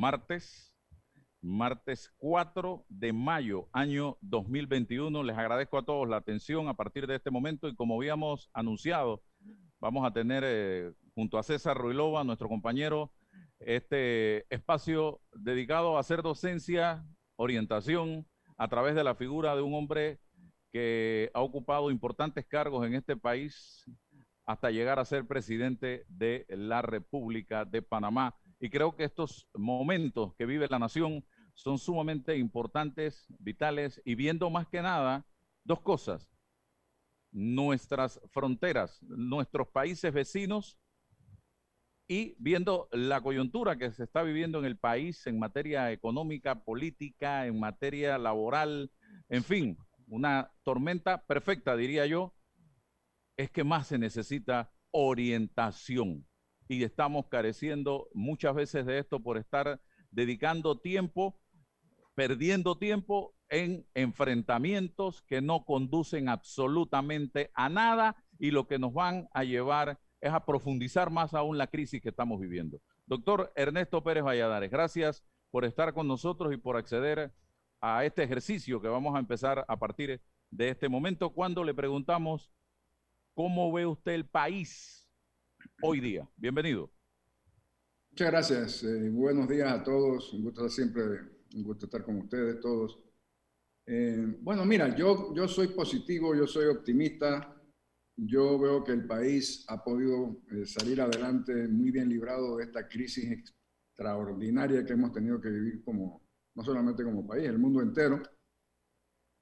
Martes, martes 4 de mayo, año 2021. Les agradezco a todos la atención a partir de este momento y como habíamos anunciado, vamos a tener eh, junto a César Ruilova, nuestro compañero, este espacio dedicado a hacer docencia, orientación a través de la figura de un hombre que ha ocupado importantes cargos en este país, hasta llegar a ser presidente de la República de Panamá. Y creo que estos momentos que vive la nación son sumamente importantes, vitales, y viendo más que nada dos cosas. Nuestras fronteras, nuestros países vecinos y viendo la coyuntura que se está viviendo en el país en materia económica, política, en materia laboral, en fin, una tormenta perfecta, diría yo, es que más se necesita orientación y estamos careciendo muchas veces de esto por estar dedicando tiempo, perdiendo tiempo en enfrentamientos que no conducen absolutamente a nada y lo que nos van a llevar es a profundizar más aún la crisis que estamos viviendo. Doctor Ernesto Pérez Valladares, gracias por estar con nosotros y por acceder a este ejercicio que vamos a empezar a partir de este momento cuando le preguntamos ¿Cómo ve usted el país hoy día? Bienvenido. Muchas gracias. Eh, buenos días a todos. Un gusto siempre, un gusto estar con ustedes todos. Eh, bueno, mira, yo, yo soy positivo, yo soy optimista. Yo veo que el país ha podido eh, salir adelante muy bien librado de esta crisis extraordinaria que hemos tenido que vivir como, no solamente como país, el mundo entero.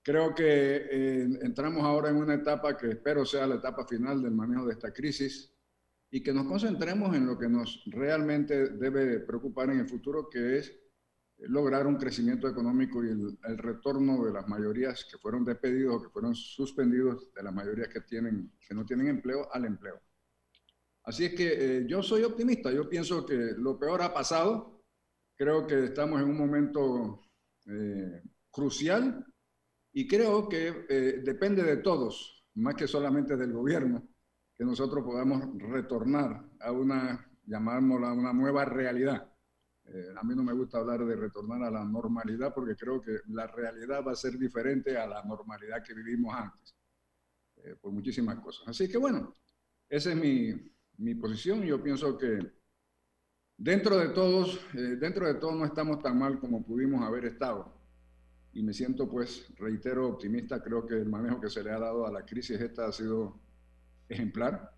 Creo que eh, entramos ahora en una etapa que espero sea la etapa final del manejo de esta crisis y que nos concentremos en lo que nos realmente debe preocupar en el futuro, que es lograr un crecimiento económico y el, retorno de las mayorías que fueron despedidos o que fueron suspendidos, de las mayorías que, tienen, que no tienen empleo, al empleo. Así es que eh, yo soy optimista, yo pienso que lo peor ha pasado, creo que estamos en un momento eh, crucial y creo que eh, depende de todos, más que solamente del gobierno, que nosotros podamos retornar a una, llamámosla, una nueva realidad. Eh, a mí no me gusta hablar de retornar a la normalidad porque creo que la realidad va a ser diferente a la normalidad que vivimos antes, eh, por muchísimas cosas. Así que bueno, esa es mi, mi posición. Yo pienso que dentro de todos, dentro de todos no estamos tan mal como pudimos haber estado y me siento, pues, reitero, optimista. Creo que el manejo que se le ha dado a la crisis esta ha sido ejemplar.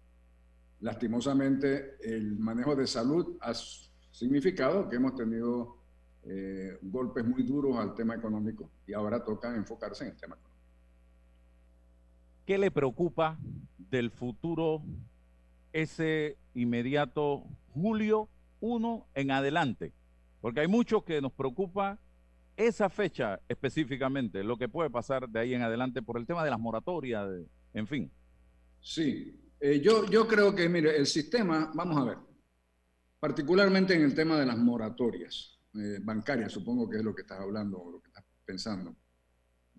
Lastimosamente, el manejo de salud ha significado que hemos tenido eh, golpes muy duros al tema económico y ahora toca enfocarse en el tema económico. ¿Qué le preocupa del futuro ese inmediato julio 1 en adelante? Porque hay mucho que nos preocupa esa fecha específicamente, lo que puede pasar de ahí en adelante por el tema de las moratorias, en fin. Sí, eh, yo, yo creo que, mire, el sistema, vamos a ver, particularmente en el tema de las moratorias eh, bancarias, supongo que es lo que estás hablando o lo que estás pensando.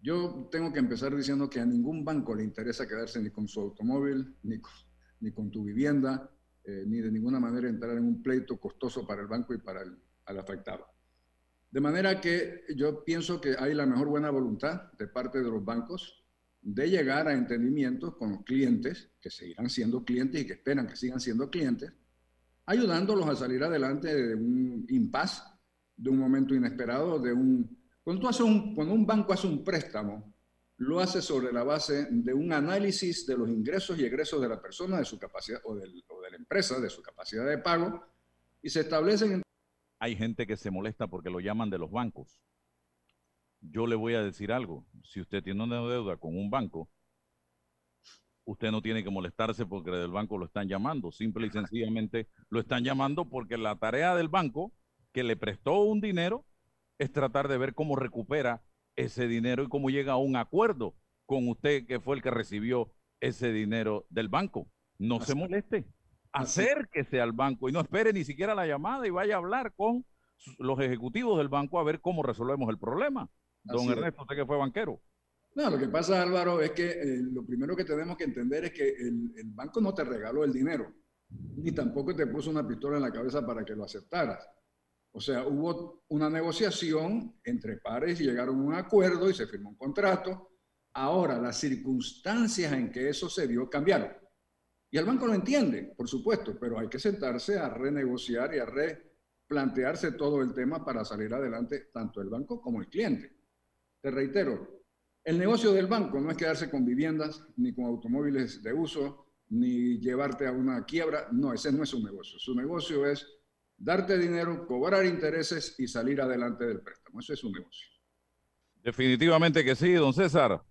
Yo tengo que empezar diciendo que a ningún banco le interesa quedarse ni con su automóvil, ni con, ni con tu vivienda, eh, ni de ninguna manera entrar en un pleito costoso para el banco y para el afectado. De manera que yo pienso que hay la mejor buena voluntad de parte de los bancos de llegar a entendimientos con los clientes, que seguirán siendo clientes y que esperan que sigan siendo clientes, ayudándolos a salir adelante de un impasse, de un momento inesperado, de un... Cuando, tú haces un, cuando un banco hace un préstamo, lo hace sobre la base de un análisis de los ingresos y egresos de la persona, de su capacidad, o, del, o de la empresa, de su capacidad de pago, y se establecen... Hay gente que se molesta porque lo llaman de los bancos. Yo le voy a decir algo. Si usted tiene una deuda con un banco, usted no tiene que molestarse porque del banco lo están llamando. Simple y sencillamente lo están llamando porque la tarea del banco que le prestó un dinero es tratar de ver cómo recupera ese dinero y cómo llega a un acuerdo con usted que fue el que recibió ese dinero del banco. No se moleste, acérquese al banco y no espere ni siquiera la llamada y vaya a hablar con los ejecutivos del banco a ver cómo resolvemos el problema. Don Ernesto, usted que fue banquero. No, lo que pasa, Álvaro, es que eh, lo primero que tenemos que entender es que el, el, banco no te regaló el dinero, ni tampoco te puso una pistola en la cabeza para que lo aceptaras. O sea, hubo una negociación entre pares y llegaron a un acuerdo y se firmó un contrato. Ahora, las circunstancias en que eso se dio cambiaron. Y el banco lo entiende, por supuesto, pero hay que sentarse a renegociar y a replantearse todo el tema para salir adelante, tanto el banco como el cliente. Te reitero, el negocio del banco no es quedarse con viviendas, ni con automóviles de uso, ni llevarte a una quiebra. No, ese no es su negocio. Su negocio es darte dinero, cobrar intereses y salir adelante del préstamo. Eso es un negocio. Definitivamente que sí, don César.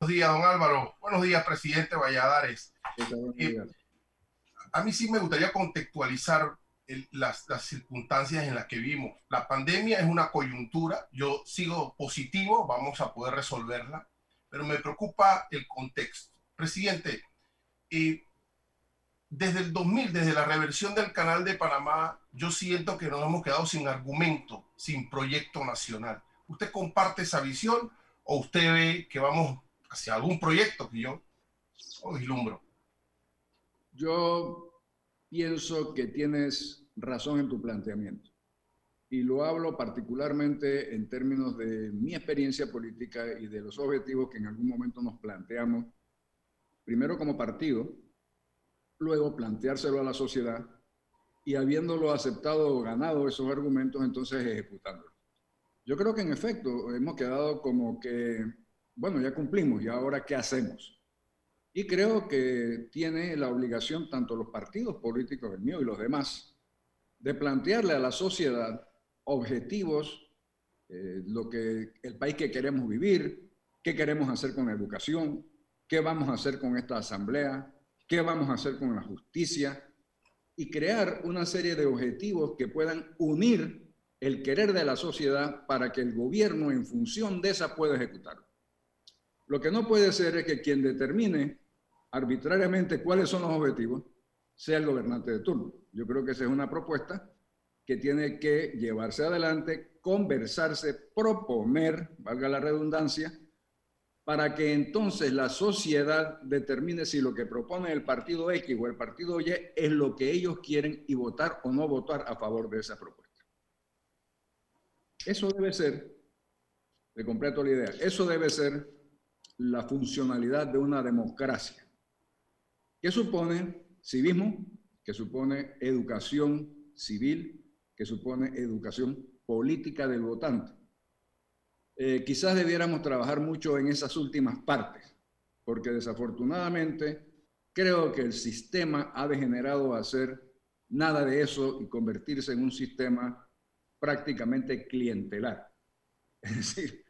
Buenos días, don Álvaro. Buenos días, presidente Valladares. Eh, a mí sí me gustaría contextualizar las, las, circunstancias en las que vivimos. La pandemia es una coyuntura. Yo sigo positivo, vamos a poder resolverla, pero me preocupa el contexto. Presidente, eh, desde el 2000, desde la reversión del canal de Panamá, yo siento que nos hemos quedado sin argumento, sin proyecto nacional. ¿Usted comparte esa visión o usted ve que vamos hacia algún proyecto que yo vislumbro? Yo pienso que tienes razón en tu planteamiento. Y lo hablo particularmente en términos de mi experiencia política y de los objetivos que en algún momento nos planteamos, primero como partido, luego planteárselo a la sociedad y habiéndolo aceptado o ganado esos argumentos, entonces ejecutándolo. Yo creo que en efecto hemos quedado como que, bueno, ya cumplimos y ahora ¿qué hacemos? Y creo que tiene la obligación tanto los partidos políticos, el mío y los demás, de plantearle a la sociedad objetivos, eh, lo que el país que queremos vivir, qué queremos hacer con la educación, qué vamos a hacer con esta asamblea, qué vamos a hacer con la justicia y crear una serie de objetivos que puedan unir el querer de la sociedad para que el gobierno en función de esa pueda ejecutarlo. Lo que no puede ser es que quien determine arbitrariamente cuáles son los objetivos sea el gobernante de turno. Yo creo que esa es una propuesta que tiene que llevarse adelante, conversarse, proponer, valga la redundancia, para que entonces la sociedad determine si lo que propone el partido X o el partido Y es lo que ellos quieren y votar o no votar a favor de esa propuesta. Eso debe ser, de completo la idea, eso debe ser la funcionalidad de una democracia, que supone civismo, que supone educación civil, que supone educación política del votante eh, quizás debiéramos trabajar mucho en esas últimas partes, porque desafortunadamente creo que el sistema ha degenerado a hacer nada de eso y convertirse en un sistema prácticamente clientelar. Es decir,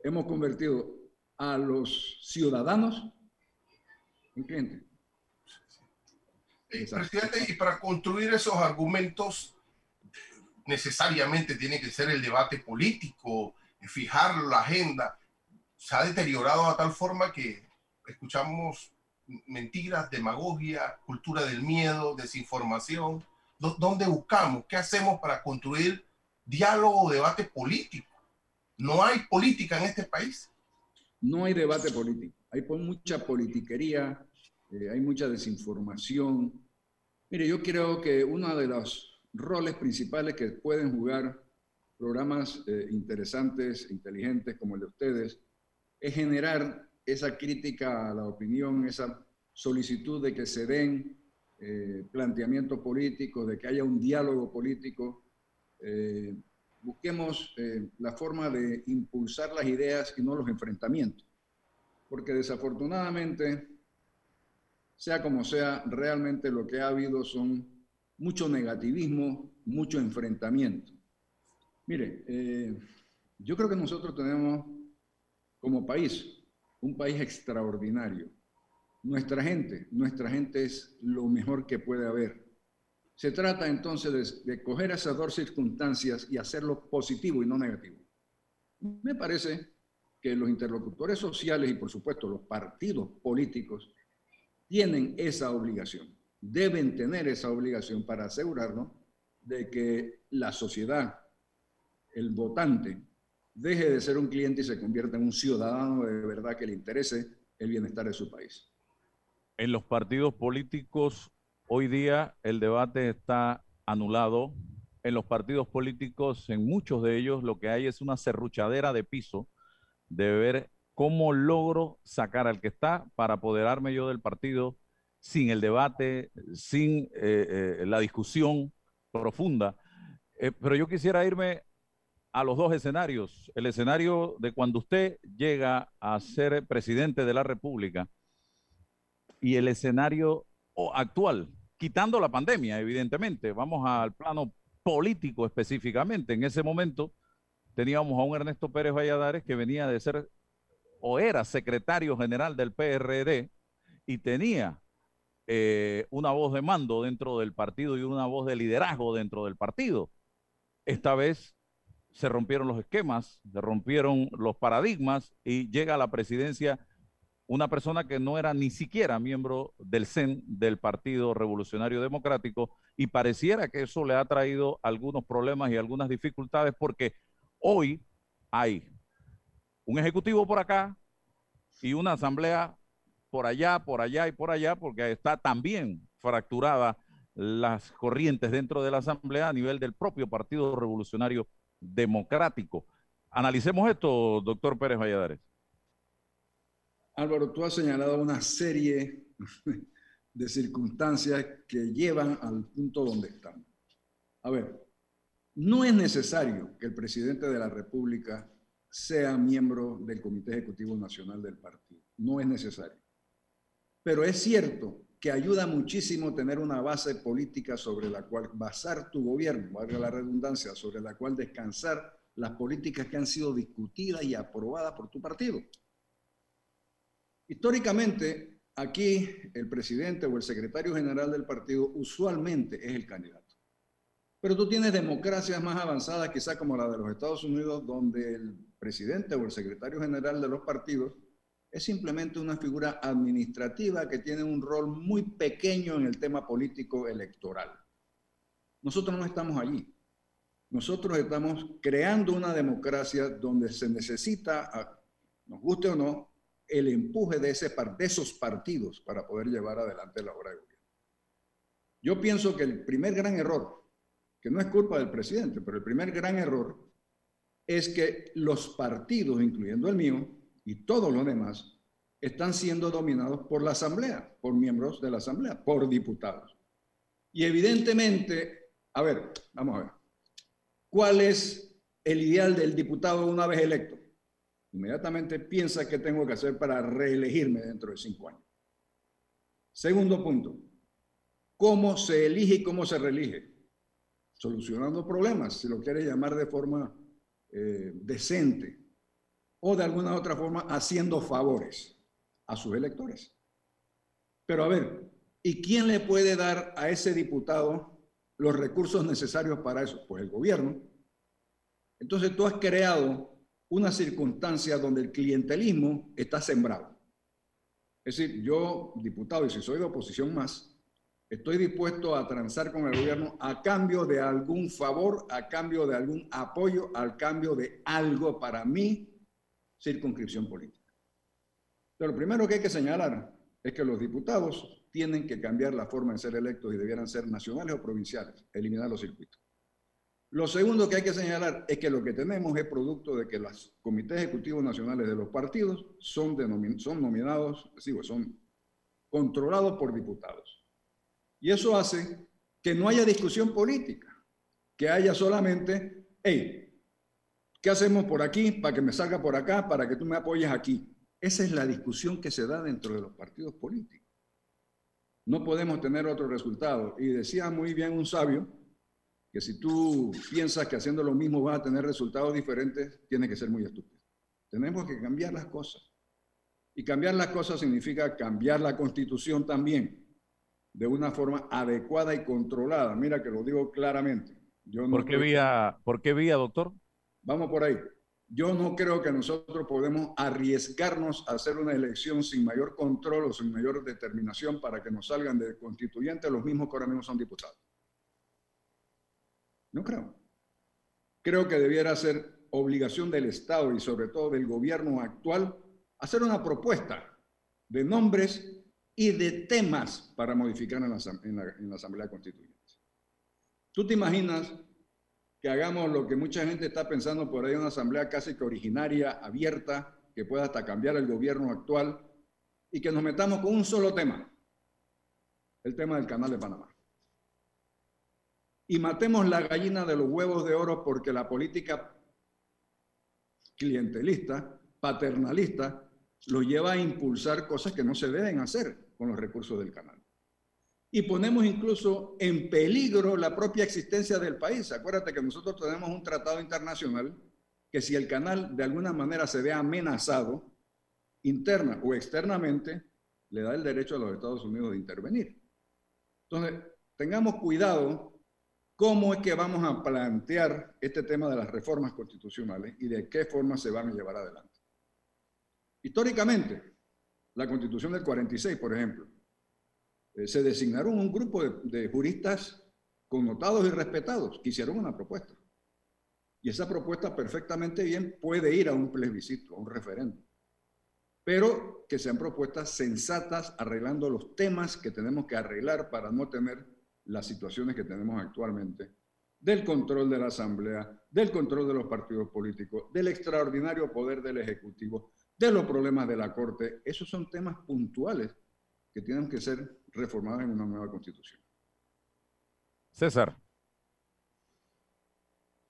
hemos convertido a los ciudadanos en clientes. Presidente, y para construir esos argumentos necesariamente tiene que ser el debate político, fijar la agenda, se ha deteriorado a tal forma que escuchamos mentiras, demagogia, cultura del miedo, desinformación. ¿Dónde buscamos? ¿Qué hacemos para construir diálogo o debate político? ¿No hay política en este país? No hay debate político. Hay mucha politiquería, eh, hay mucha desinformación. Mire, yo creo que uno de los roles principales que pueden jugar programas eh, interesantes, inteligentes como el de ustedes, es generar esa crítica a la opinión, esa solicitud de que se den eh, planteamientos políticos, de que haya un diálogo político. Eh, busquemos eh, la forma de impulsar las ideas y no los enfrentamientos. Porque desafortunadamente, sea como sea, realmente lo que ha habido son mucho negativismo, mucho enfrentamiento. Mire, yo creo que nosotros tenemos como país un país extraordinario nuestra gente. Nuestra gente es lo mejor que puede haber. Se trata entonces de, coger esas dos circunstancias y hacerlo positivo y no negativo. Me parece que los interlocutores sociales y por supuesto los partidos políticos tienen esa obligación, deben tener esa obligación para asegurarnos de que la sociedad, el votante, deje de ser un cliente y se convierta en un ciudadano de verdad que le interese el bienestar de su país en los partidos políticos hoy día el debate está anulado. En los partidos políticos, en muchos de ellos, lo que hay es una serruchadera de piso de ver cómo logro sacar al que está para apoderarme yo del partido sin el debate, sin eh, eh, la discusión profunda. Eh, pero yo quisiera irme a los dos escenarios. El escenario de cuando usted llega a ser presidente de la República y el escenario actual, quitando la pandemia, evidentemente. Vamos al plano político específicamente. En ese momento teníamos a un Ernesto Pérez Valladares que venía de ser o era secretario general del PRD y tenía eh, una voz de mando dentro del partido y una voz de liderazgo dentro del partido. Esta vez se rompieron los esquemas, se rompieron los paradigmas y llega a la presidencia una persona que no era ni siquiera miembro del CEN, del Partido Revolucionario Democrático, y pareciera que eso le ha traído algunos problemas y algunas dificultades porque hoy hay un ejecutivo por acá y una asamblea por allá, por allá y por allá, porque está también fracturada las corrientes dentro de la asamblea a nivel del propio Partido Revolucionario Democrático. Analicemos esto, doctor Pérez Valladares. Álvaro, tú has señalado una serie de circunstancias que llevan al punto donde estamos. A ver, no es necesario que el presidente de la República sea miembro del Comité Ejecutivo Nacional del partido. No es necesario. Pero es cierto que ayuda muchísimo tener una base política sobre la cual basar tu gobierno, valga la redundancia, sobre la cual descansar las políticas que han sido discutidas y aprobadas por tu partido. Históricamente, aquí el presidente o el secretario general del partido usualmente es el candidato. Pero tú tienes democracias más avanzadas, quizá como la de los Estados Unidos, donde el presidente o el secretario general de los partidos es simplemente una figura administrativa que tiene un rol muy pequeño en el tema político electoral. Nosotros no estamos allí. Nosotros estamos creando una democracia donde se necesita, nos guste o no, el empuje de, esos partidos para poder llevar adelante la obra de gobierno. Yo pienso que el primer gran error, que no es culpa del presidente, pero el primer gran error es que los partidos, incluyendo el mío y todos los demás, están siendo dominados por la Asamblea, por miembros de la Asamblea, por diputados. Y evidentemente, a ver, vamos a ver, ¿cuál es el ideal del diputado una vez electo? inmediatamente piensa qué tengo que hacer para reelegirme dentro de cinco años. Segundo punto, ¿cómo se elige y cómo se reelige? Solucionando problemas, si lo quiere llamar de forma eh, decente, o de alguna otra forma haciendo favores a sus electores. Pero a ver, ¿y quién le puede dar a ese diputado los recursos necesarios para eso? Pues el gobierno. Entonces tú has creado una circunstancia donde el clientelismo está sembrado. Es decir, yo, diputado, y si soy de oposición más, estoy dispuesto a transar con el gobierno a cambio de algún favor, a cambio de algún apoyo, al cambio de algo para mi circunscripción política. Pero lo primero que hay que señalar es que los diputados tienen que cambiar la forma de ser electos y debieran ser nacionales o provinciales, eliminar los circuitos. Lo segundo que hay que señalar es que lo que tenemos es producto de que los comités ejecutivos nacionales de los partidos son, son nominados, son controlados por diputados. Y eso hace que no haya discusión política, que haya solamente, hey, ¿qué hacemos por aquí para que me salga por acá, para que tú me apoyes aquí? Esa es la discusión que se da dentro de los partidos políticos. No podemos tener otro resultado. Y decía muy bien un sabio, que si tú piensas que haciendo lo mismo vas a tener resultados diferentes, tiene que ser muy estúpido. Tenemos que cambiar las cosas. Y cambiar las cosas significa cambiar la constitución también, de una forma adecuada y controlada. Mira que lo digo claramente. Yo ¿Por, qué vía, ¿Por qué vía, doctor? Vamos por ahí. Yo no creo que nosotros podemos arriesgarnos a hacer una elección sin mayor control o sin mayor determinación para que nos salgan de constituyentes los mismos que ahora mismo son diputados. No creo. Creo que debiera ser obligación del Estado y sobre todo del gobierno actual hacer una propuesta de nombres y de temas para modificar en la, Asamblea Constituyente. ¿Tú te imaginas que hagamos lo que mucha gente está pensando por ahí, una asamblea casi que originaria, abierta, que pueda hasta cambiar el gobierno actual y que nos metamos con un solo tema, el tema del canal de Panamá y matemos la gallina de los huevos de oro porque la política clientelista, paternalista, lo lleva a impulsar cosas que no se deben hacer con los recursos del canal. Y ponemos incluso en peligro la propia existencia del país. Acuérdate que nosotros tenemos un tratado internacional que si el canal de alguna manera se ve amenazado, interna o externamente, le da el derecho a los Estados Unidos de intervenir. Entonces, tengamos cuidado cómo es que vamos a plantear este tema de las reformas constitucionales y de qué forma se van a llevar adelante. Históricamente, la constitución del 46, por ejemplo, eh, se designaron un grupo de, juristas connotados y respetados que hicieron una propuesta. Y esa propuesta perfectamente bien puede ir a un plebiscito, a un referéndum. Pero que sean propuestas sensatas arreglando los temas que tenemos que arreglar para no tener las situaciones que tenemos actualmente, del control de la Asamblea, del control de los partidos políticos, del extraordinario poder del Ejecutivo, de los problemas de la Corte. Esos son temas puntuales que tienen que ser reformados en una nueva constitución. César.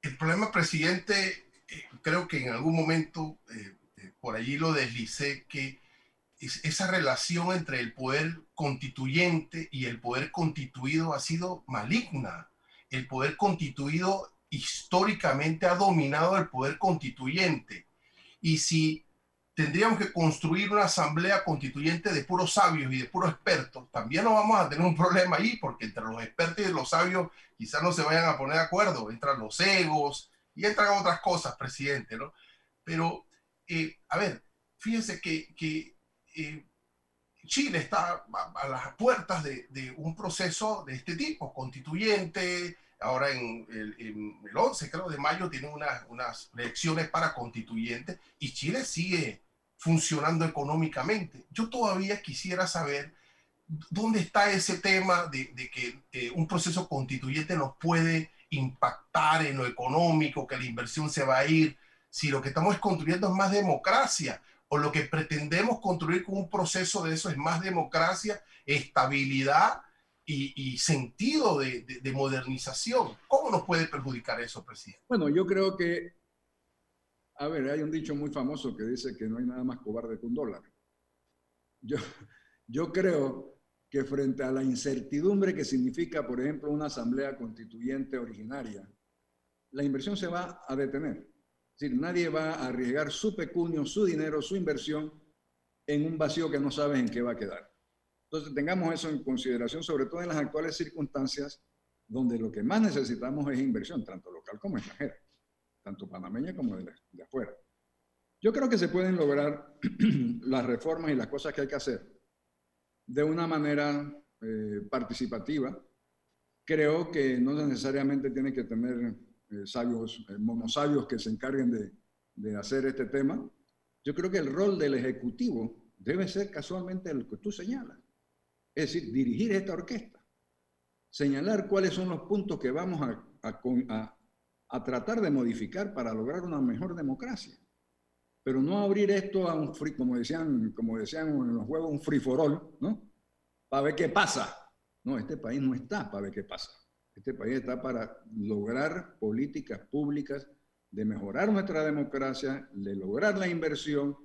El problema, presidente, eh, creo que en algún momento eh, eh, por allí lo deslicé, que esa relación entre el poder constituyente y el poder constituido ha sido maligna. El poder constituido históricamente ha dominado el poder constituyente. Y si tendríamos que construir una asamblea constituyente de puros sabios y de puros expertos, también no vamos a tener un problema ahí, porque entre los expertos y los sabios quizás no se vayan a poner de acuerdo, entran los egos y entran otras cosas, presidente, ¿no? Pero, eh, a ver, fíjense que, que eh, Chile está a, las puertas de, un proceso de este tipo, constituyente. Ahora en el, 11, creo, de mayo tiene unas elecciones para constituyentes y Chile sigue funcionando económicamente. Yo todavía quisiera saber dónde está ese tema de, que eh, un proceso constituyente nos puede impactar en lo económico, que la inversión se va a ir, si lo que estamos construyendo es más democracia o lo que pretendemos construir con un proceso de eso es más democracia, estabilidad y, sentido de, modernización. ¿Cómo nos puede perjudicar eso, presidente? Bueno, yo creo que, a ver, hay un dicho muy famoso que dice que no hay nada más cobarde que un dólar. Yo, creo que frente a la incertidumbre que significa, por ejemplo, una asamblea constituyente originaria, la inversión se va a detener. Es decir, nadie va a arriesgar su pecunio, su dinero, su inversión en un vacío que no sabes en qué va a quedar. Entonces, tengamos eso en consideración, sobre todo en las actuales circunstancias, donde lo que más necesitamos es inversión, tanto local como extranjera, tanto panameña como de, afuera. Yo creo que se pueden lograr las reformas y las cosas que hay que hacer de una manera eh, participativa. Creo que no necesariamente tiene que tener eh, sabios, eh, monosabios que se encarguen de, de hacer este tema, yo creo que el rol del Ejecutivo debe ser casualmente el que tú señalas. Es decir, dirigir esta orquesta, señalar cuáles son los puntos que vamos a, a, a tratar de modificar para lograr una mejor democracia. Pero no abrir esto a un free, como decían, como decían en los juegos, un free for all, ¿no? Para ver qué pasa. No, este país no está para ver qué pasa. Este país está para lograr políticas públicas de mejorar nuestra democracia, de lograr la inversión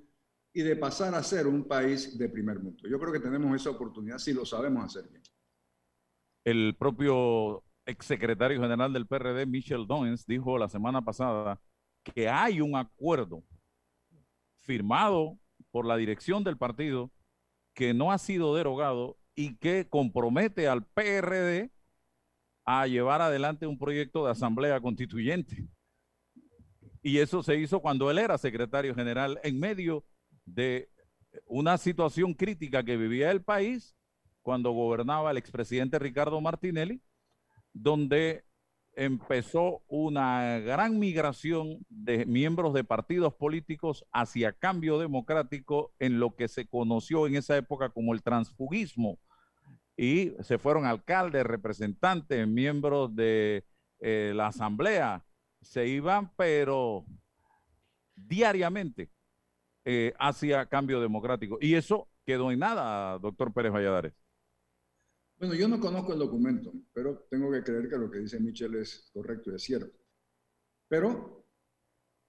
y de pasar a ser un país de primer mundo. Yo creo que tenemos esa oportunidad si lo sabemos hacer bien. El propio exsecretario general del PRD, Michel Dowens, dijo la semana pasada que hay un acuerdo firmado por la dirección del partido que no ha sido derogado y que compromete al PRD a llevar adelante un proyecto de asamblea constituyente. Y eso se hizo cuando él era secretario general en medio de una situación crítica que vivía el país cuando gobernaba el expresidente Ricardo Martinelli, donde empezó una gran migración de miembros de partidos políticos hacia cambio democrático en lo que se conoció en esa época como el transfugismo y se fueron alcaldes, representantes, miembros de eh, la asamblea, se iban, pero diariamente eh, hacia cambio democrático. Y eso quedó en nada, doctor Pérez Valladares. Bueno, yo no conozco el documento, pero tengo que creer que lo que dice Michel es correcto y es cierto. Pero,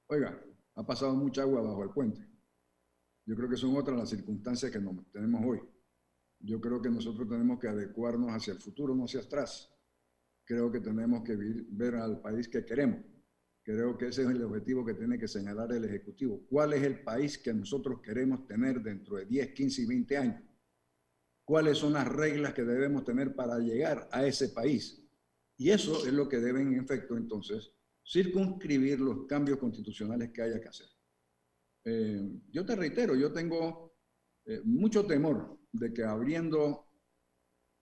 oiga, ha pasado mucha agua bajo el puente. Yo creo que son otras las circunstancias que tenemos hoy. Yo creo que nosotros tenemos que adecuarnos hacia el futuro, no hacia atrás. Creo que tenemos que ver al país que queremos. Creo que ese es el objetivo que tiene que señalar el Ejecutivo. ¿Cuál es el país que nosotros queremos tener dentro de 10, 15 y 20 años? ¿Cuáles son las reglas que debemos tener para llegar a ese país? Y eso es lo que deben, en efecto, entonces, circunscribir los cambios constitucionales que haya que hacer. Eh, yo te reitero, yo tengo eh, mucho temor de que abriendo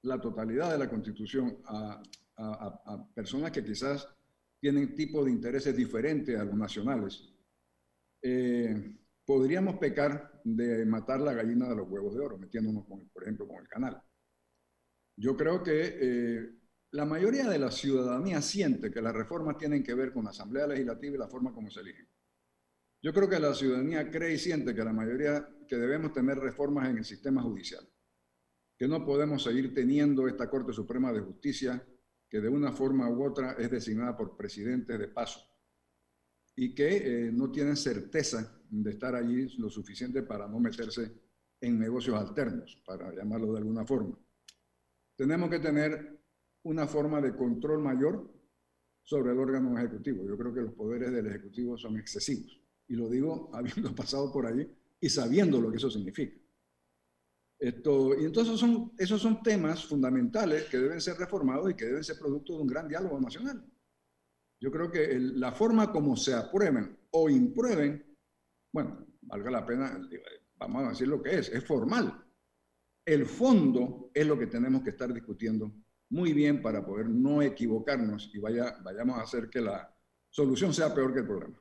la totalidad de la Constitución a, personas que quizás tienen tipo de intereses diferentes a los nacionales, eh, podríamos pecar de matar la gallina de los huevos de oro, metiéndonos, con, por ejemplo, con el canal. Yo creo que eh, la mayoría de la ciudadanía siente que las reformas tienen que ver con la Asamblea Legislativa y la forma como se eligen. Yo creo que la ciudadanía cree y siente que la mayoría, que debemos tener reformas en el sistema judicial, que no podemos seguir teniendo esta Corte Suprema de Justicia que de una forma u otra es designada por presidentes de paso y que eh, no tienen certeza de estar allí lo suficiente para no meterse en negocios alternos, para llamarlo de alguna forma. Tenemos que tener una forma de control mayor sobre el órgano ejecutivo. Yo creo que los poderes del ejecutivo son excesivos. Y lo digo habiendo pasado por ahí y sabiendo lo que eso significa. Esto, y entonces son, esos son temas fundamentales que deben ser reformados y que deben ser producto de un gran diálogo nacional. Yo creo que la forma como se aprueben o imprueben, bueno, valga la pena, vamos a decir lo que es, es formal. El fondo es lo que tenemos que estar discutiendo muy bien para poder no equivocarnos y vaya, vayamos a hacer que la solución sea peor que el problema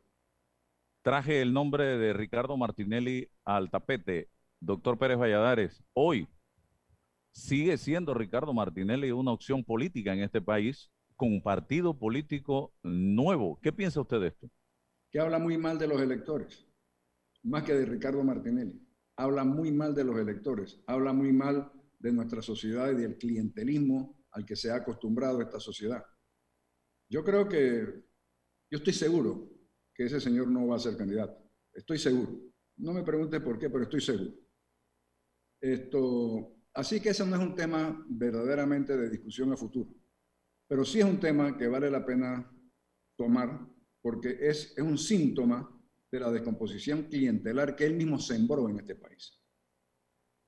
traje el nombre de Ricardo Martinelli al tapete. Doctor Pérez Valladares, hoy sigue siendo Ricardo Martinelli una opción política en este país con un partido político nuevo. ¿Qué piensa usted de esto? Que habla muy mal de los electores, más que de Ricardo Martinelli. Habla muy mal de los electores, habla muy mal de nuestra sociedad y del clientelismo al que se ha acostumbrado esta sociedad. Yo creo que, yo estoy seguro que ese señor no va a ser candidato. Estoy seguro. No me pregunte por qué, pero estoy seguro. Esto, así que ese no es un tema verdaderamente de discusión a futuro, pero sí es un tema que vale la pena tomar porque es, es un síntoma de la descomposición clientelar que él mismo sembró en este país,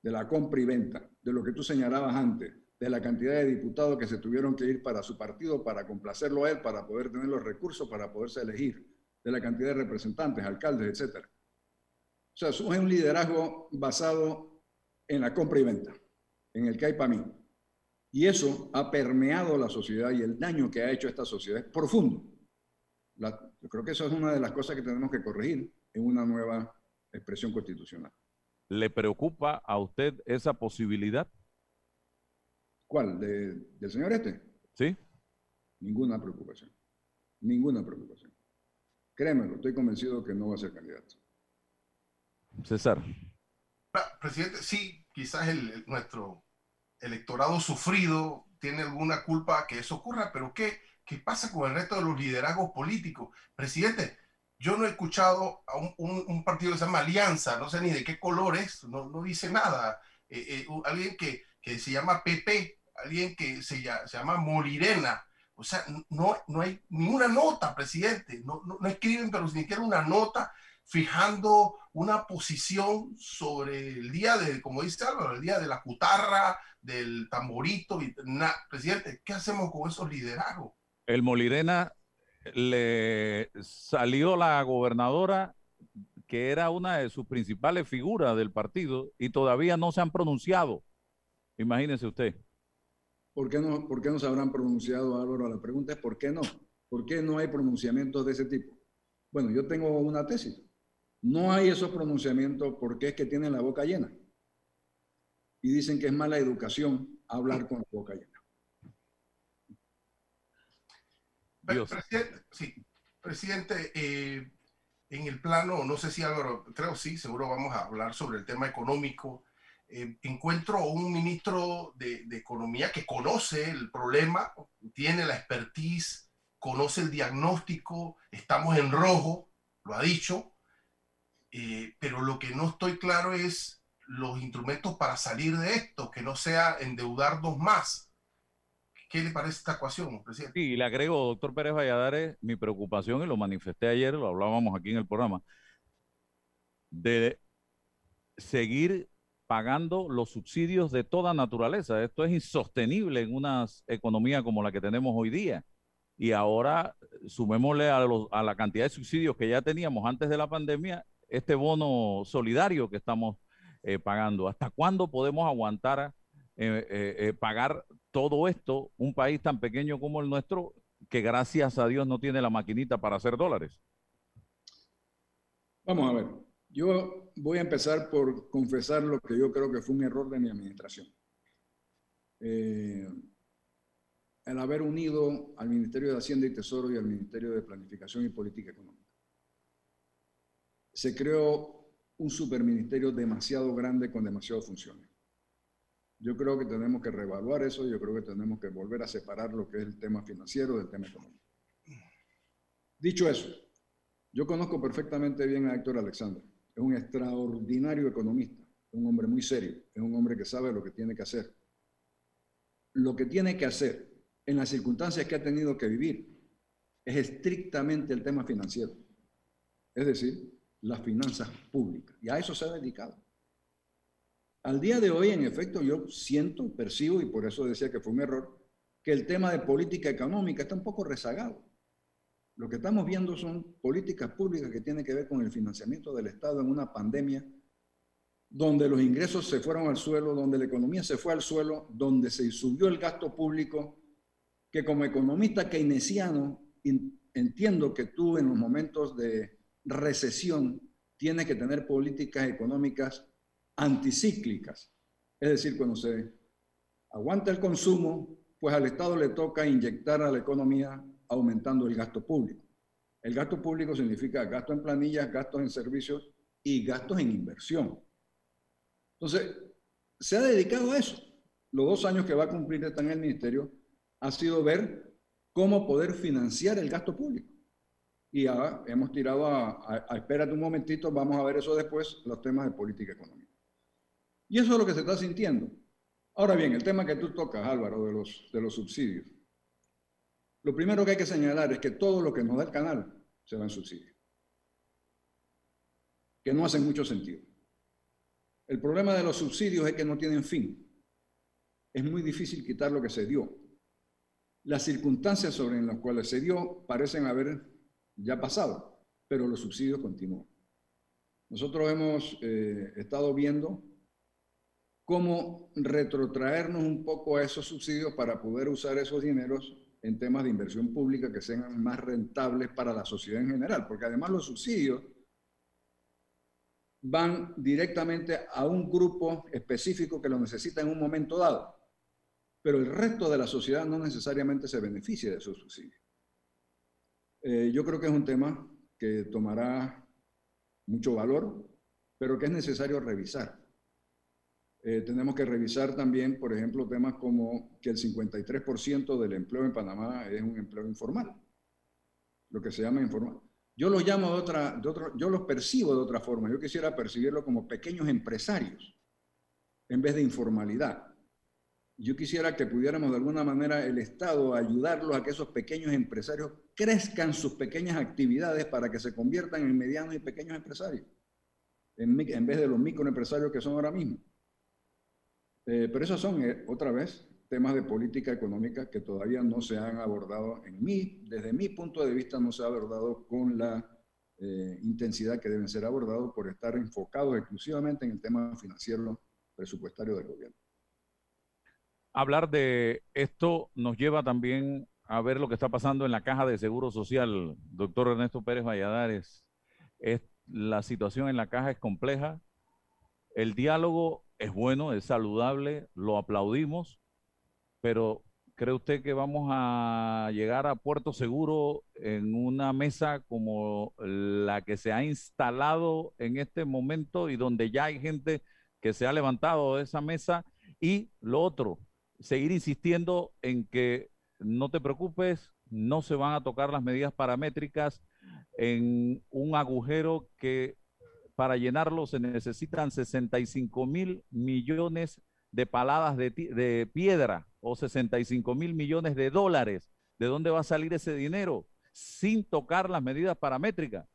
de la compra y venta, de lo que tú señalabas antes, de la cantidad de diputados que se tuvieron que ir para su partido para complacerlo a él, para poder tener los recursos, para poderse elegir de la cantidad de representantes, alcaldes, etc. O sea, es un liderazgo basado en la compra y venta, en el que hay para mí. Y eso ha permeado la sociedad y el daño que ha hecho esta sociedad es profundo. Yo creo que eso es una de las cosas que tenemos que corregir en una nueva expresión constitucional. ¿Le preocupa a usted esa posibilidad? ¿Cuál? ¿De, ¿Del señor este? Sí. Ninguna preocupación. ninguna preocupación. Créemelo, estoy convencido que no va a ser candidato. César. Presidente, sí, quizás el, nuestro electorado sufrido tiene alguna culpa que eso ocurra, pero ¿qué, ¿qué pasa con el resto de los liderazgos políticos? Presidente, yo no he escuchado a un, partido que se llama Alianza, no sé ni de qué color es, no, dice nada. Eh, eh, alguien que, que, se llama PP, alguien que se, llama Molirena. O sea, no, no hay ninguna nota, presidente. No, no, escriben, pero ni siquiera una nota fijando una posición sobre el día de, como dice Álvaro, el día de la cutarra, del tamborito. Y, presidente, ¿qué hacemos con esos liderazgos? El Molirena le salió la gobernadora que era una de sus principales figuras del partido y todavía no se han pronunciado. Imagínese usted. ¿Por qué no, por qué no se habrán pronunciado, Álvaro? La pregunta es ¿por qué no? ¿Por qué no hay pronunciamientos de ese tipo? Bueno, yo tengo una tesis. No hay esos pronunciamientos porque es que tienen la boca llena. Y dicen que es mala educación hablar con la boca llena. Presidente, sí, presidente eh, en el plano, no sé si Álvaro, creo sí, seguro vamos a hablar sobre el tema económico. Eh, encuentro un ministro de, de, Economía que conoce el problema, tiene la expertise, conoce el diagnóstico, estamos en rojo, lo ha dicho, eh, pero lo que no estoy claro es los instrumentos para salir de esto, que no sea endeudarnos más. ¿Qué le parece esta ecuación, presidente? Sí, le agrego, doctor Pérez Valladares, mi preocupación, y lo manifesté ayer, lo hablábamos aquí en el programa, de seguir pagando los subsidios de toda naturaleza. Esto es insostenible en una economía como la que tenemos hoy día. Y ahora sumémosle a, a la cantidad de subsidios que ya teníamos antes de la pandemia este bono solidario que estamos eh, pagando. ¿Hasta cuándo podemos aguantar eh, eh, pagar todo esto un país tan pequeño como el nuestro que gracias a Dios no tiene la maquinita para hacer dólares? Vamos a ver. Yo voy a empezar por confesar lo que yo creo que fue un error de mi administración. el haber unido al Ministerio de Hacienda y Tesoro y al Ministerio de Planificación y Política Económica se creó un superministerio demasiado grande con demasiadas funciones. Yo creo que tenemos que reevaluar eso, yo creo que tenemos que volver a separar lo que es el tema financiero del tema económico. Dicho eso, yo conozco perfectamente bien a Héctor Alexander. Es un extraordinario economista, es un hombre muy serio, es un hombre que sabe lo que tiene que hacer. Lo que tiene que hacer en las circunstancias que ha tenido que vivir es estrictamente el tema financiero. Es decir, las finanzas públicas. Y a eso se ha dedicado. Al día de hoy, en efecto, yo siento, percibo, y por eso decía que fue un error, que el tema de política económica está un poco rezagado. Lo que estamos viendo son políticas públicas que tienen que ver con el financiamiento del Estado en una pandemia donde los ingresos se fueron al suelo, donde la economía se fue al suelo, donde se subió el gasto público, que como economista keynesiano entiendo que tú en los momentos de recesión tiene que tener políticas económicas anticíclicas. Es decir, cuando se aguanta el consumo, pues al Estado le toca inyectar a la economía aumentando el gasto público. El gasto público significa gasto en planillas, gastos en servicios y gastos en inversión. Entonces, se ha dedicado a eso. Los dos años que va a cumplir está en el ministerio ha sido ver cómo poder financiar el gasto público y ya hemos tirado a, a, espérate un momentito, vamos a ver eso después, los temas de política económica. Y eso es lo que se está sintiendo. Ahora bien, el tema que tú tocas, Álvaro, de los, de los subsidios. Lo primero que hay que señalar es que todo lo que nos da el canal se va en subsidio. Que no hace mucho sentido. El problema de los subsidios es que no tienen fin. Es muy difícil quitar lo que se dio. Las circunstancias sobre las cuales se dio parecen haber ya pasado, pero los subsidios continúan. Nosotros hemos eh, estado viendo cómo retrotraernos un poco a esos subsidios para poder usar esos dineros en temas de inversión pública que sean más rentables para la sociedad en general, porque además los subsidios van directamente a un grupo específico que lo necesita en un momento dado, pero el resto de la sociedad no necesariamente se beneficia de esos subsidios. Eh, yo creo que es un tema que tomará mucho valor, pero que es necesario revisar. Eh, tenemos que revisar también, por ejemplo, temas como que el 53% del empleo en Panamá es un empleo informal, lo que se llama informal. Yo los llamo de otra, de otro, yo los percibo de otra forma. Yo quisiera percibirlo como pequeños empresarios en vez de informalidad. Yo quisiera que pudiéramos de alguna manera el Estado ayudarlos a que esos pequeños empresarios crezcan sus pequeñas actividades para que se conviertan en medianos y pequeños empresarios, en, en vez de los microempresarios que son ahora mismo. Eh, pero esos son, eh, otra vez, temas de política económica que todavía no se han abordado en mí, desde mi punto de vista, no se ha abordado con la eh, intensidad que deben ser abordados por estar enfocados exclusivamente en el tema financiero presupuestario del gobierno. Hablar de esto nos lleva también a ver lo que está pasando en la caja de seguro social, doctor Ernesto Pérez Valladares. Es, la situación en la caja es compleja. El diálogo es bueno, es saludable, lo aplaudimos, pero ¿cree usted que vamos a llegar a puerto seguro en una mesa como la que se ha instalado en este momento y donde ya hay gente que se ha levantado de esa mesa? Y lo otro, seguir insistiendo en que no te preocupes, no se van a tocar las medidas paramétricas en un agujero que para llenarlo se necesitan 65 mil millones de paladas de, piedra o 65 mil millones de dólares. ¿De dónde va a salir ese dinero? Sin tocar las medidas paramétricas.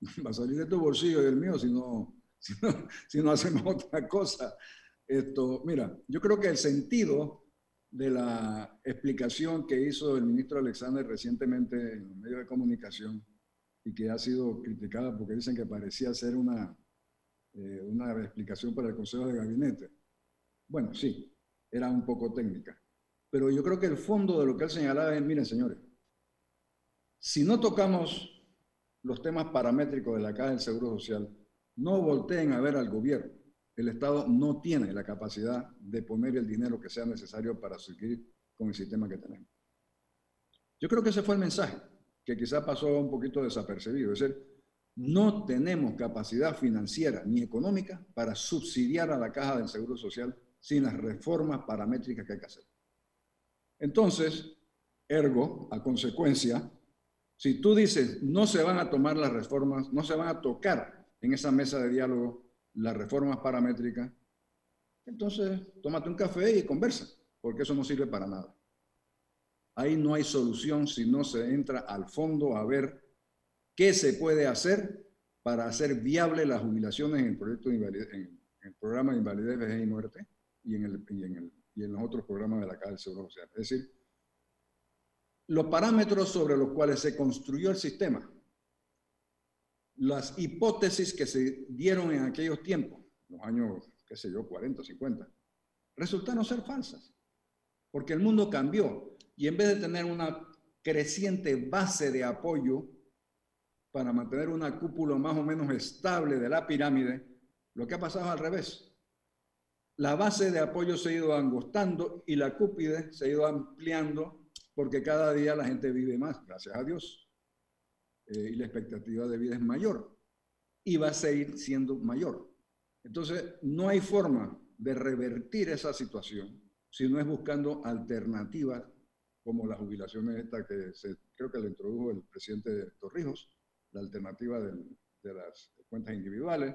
Va a salir de tu bolsillo y del mío si no, hacemos otra cosa. Mira, yo creo que el sentido de la explicación que hizo el ministro Alexander recientemente en los medios de comunicación y que ha sido criticada porque dicen que parecía ser una, eh, una explicación para el Consejo de Gabinete. Bueno, sí, era un poco técnica. Pero yo creo que el fondo de lo que él señalaba es, miren señores, si no tocamos los temas paramétricos de la Caja del Seguro Social, no volteen a ver al gobierno. El Estado no tiene la capacidad de poner el dinero que sea necesario para seguir con el sistema que tenemos. Yo creo que ese fue el mensaje que quizá pasó un poquito desapercibido. Es decir, no tenemos capacidad financiera ni económica para subsidiar a la caja del Seguro Social sin las reformas paramétricas que hay que hacer. Entonces, ergo, a consecuencia, si tú dices no se van a tomar las reformas, no se van a tocar en esa mesa de diálogo las reformas paramétricas, entonces tómate un café y conversa, porque eso no sirve para nada. Ahí no hay solución si no se entra al fondo a ver qué se puede hacer para hacer viable las jubilaciones en el, proyecto en el programa de invalidez, vejez y muerte y en, el, y, en el, y en los otros programas de la Caja del Seguro Social. Es decir, los parámetros sobre los cuales se construyó el sistema, las hipótesis que se dieron en aquellos tiempos, los años, qué sé yo, 40, 50, resultaron ser falsas, porque el mundo cambió y en vez de tener una creciente base de apoyo para mantener una cúpula más o menos estable de la pirámide, lo que ha pasado es al revés. La base de apoyo se ha ido angostando y la cúpide se ha ido ampliando porque cada día la gente vive más, gracias a Dios, eh, y la expectativa de vida es mayor y va a seguir siendo mayor. Entonces, no hay forma de revertir esa situación si no es buscando alternativas como las jubilaciones esta que se, creo que le introdujo el presidente Torrijos, la alternativa de las cuentas individuales,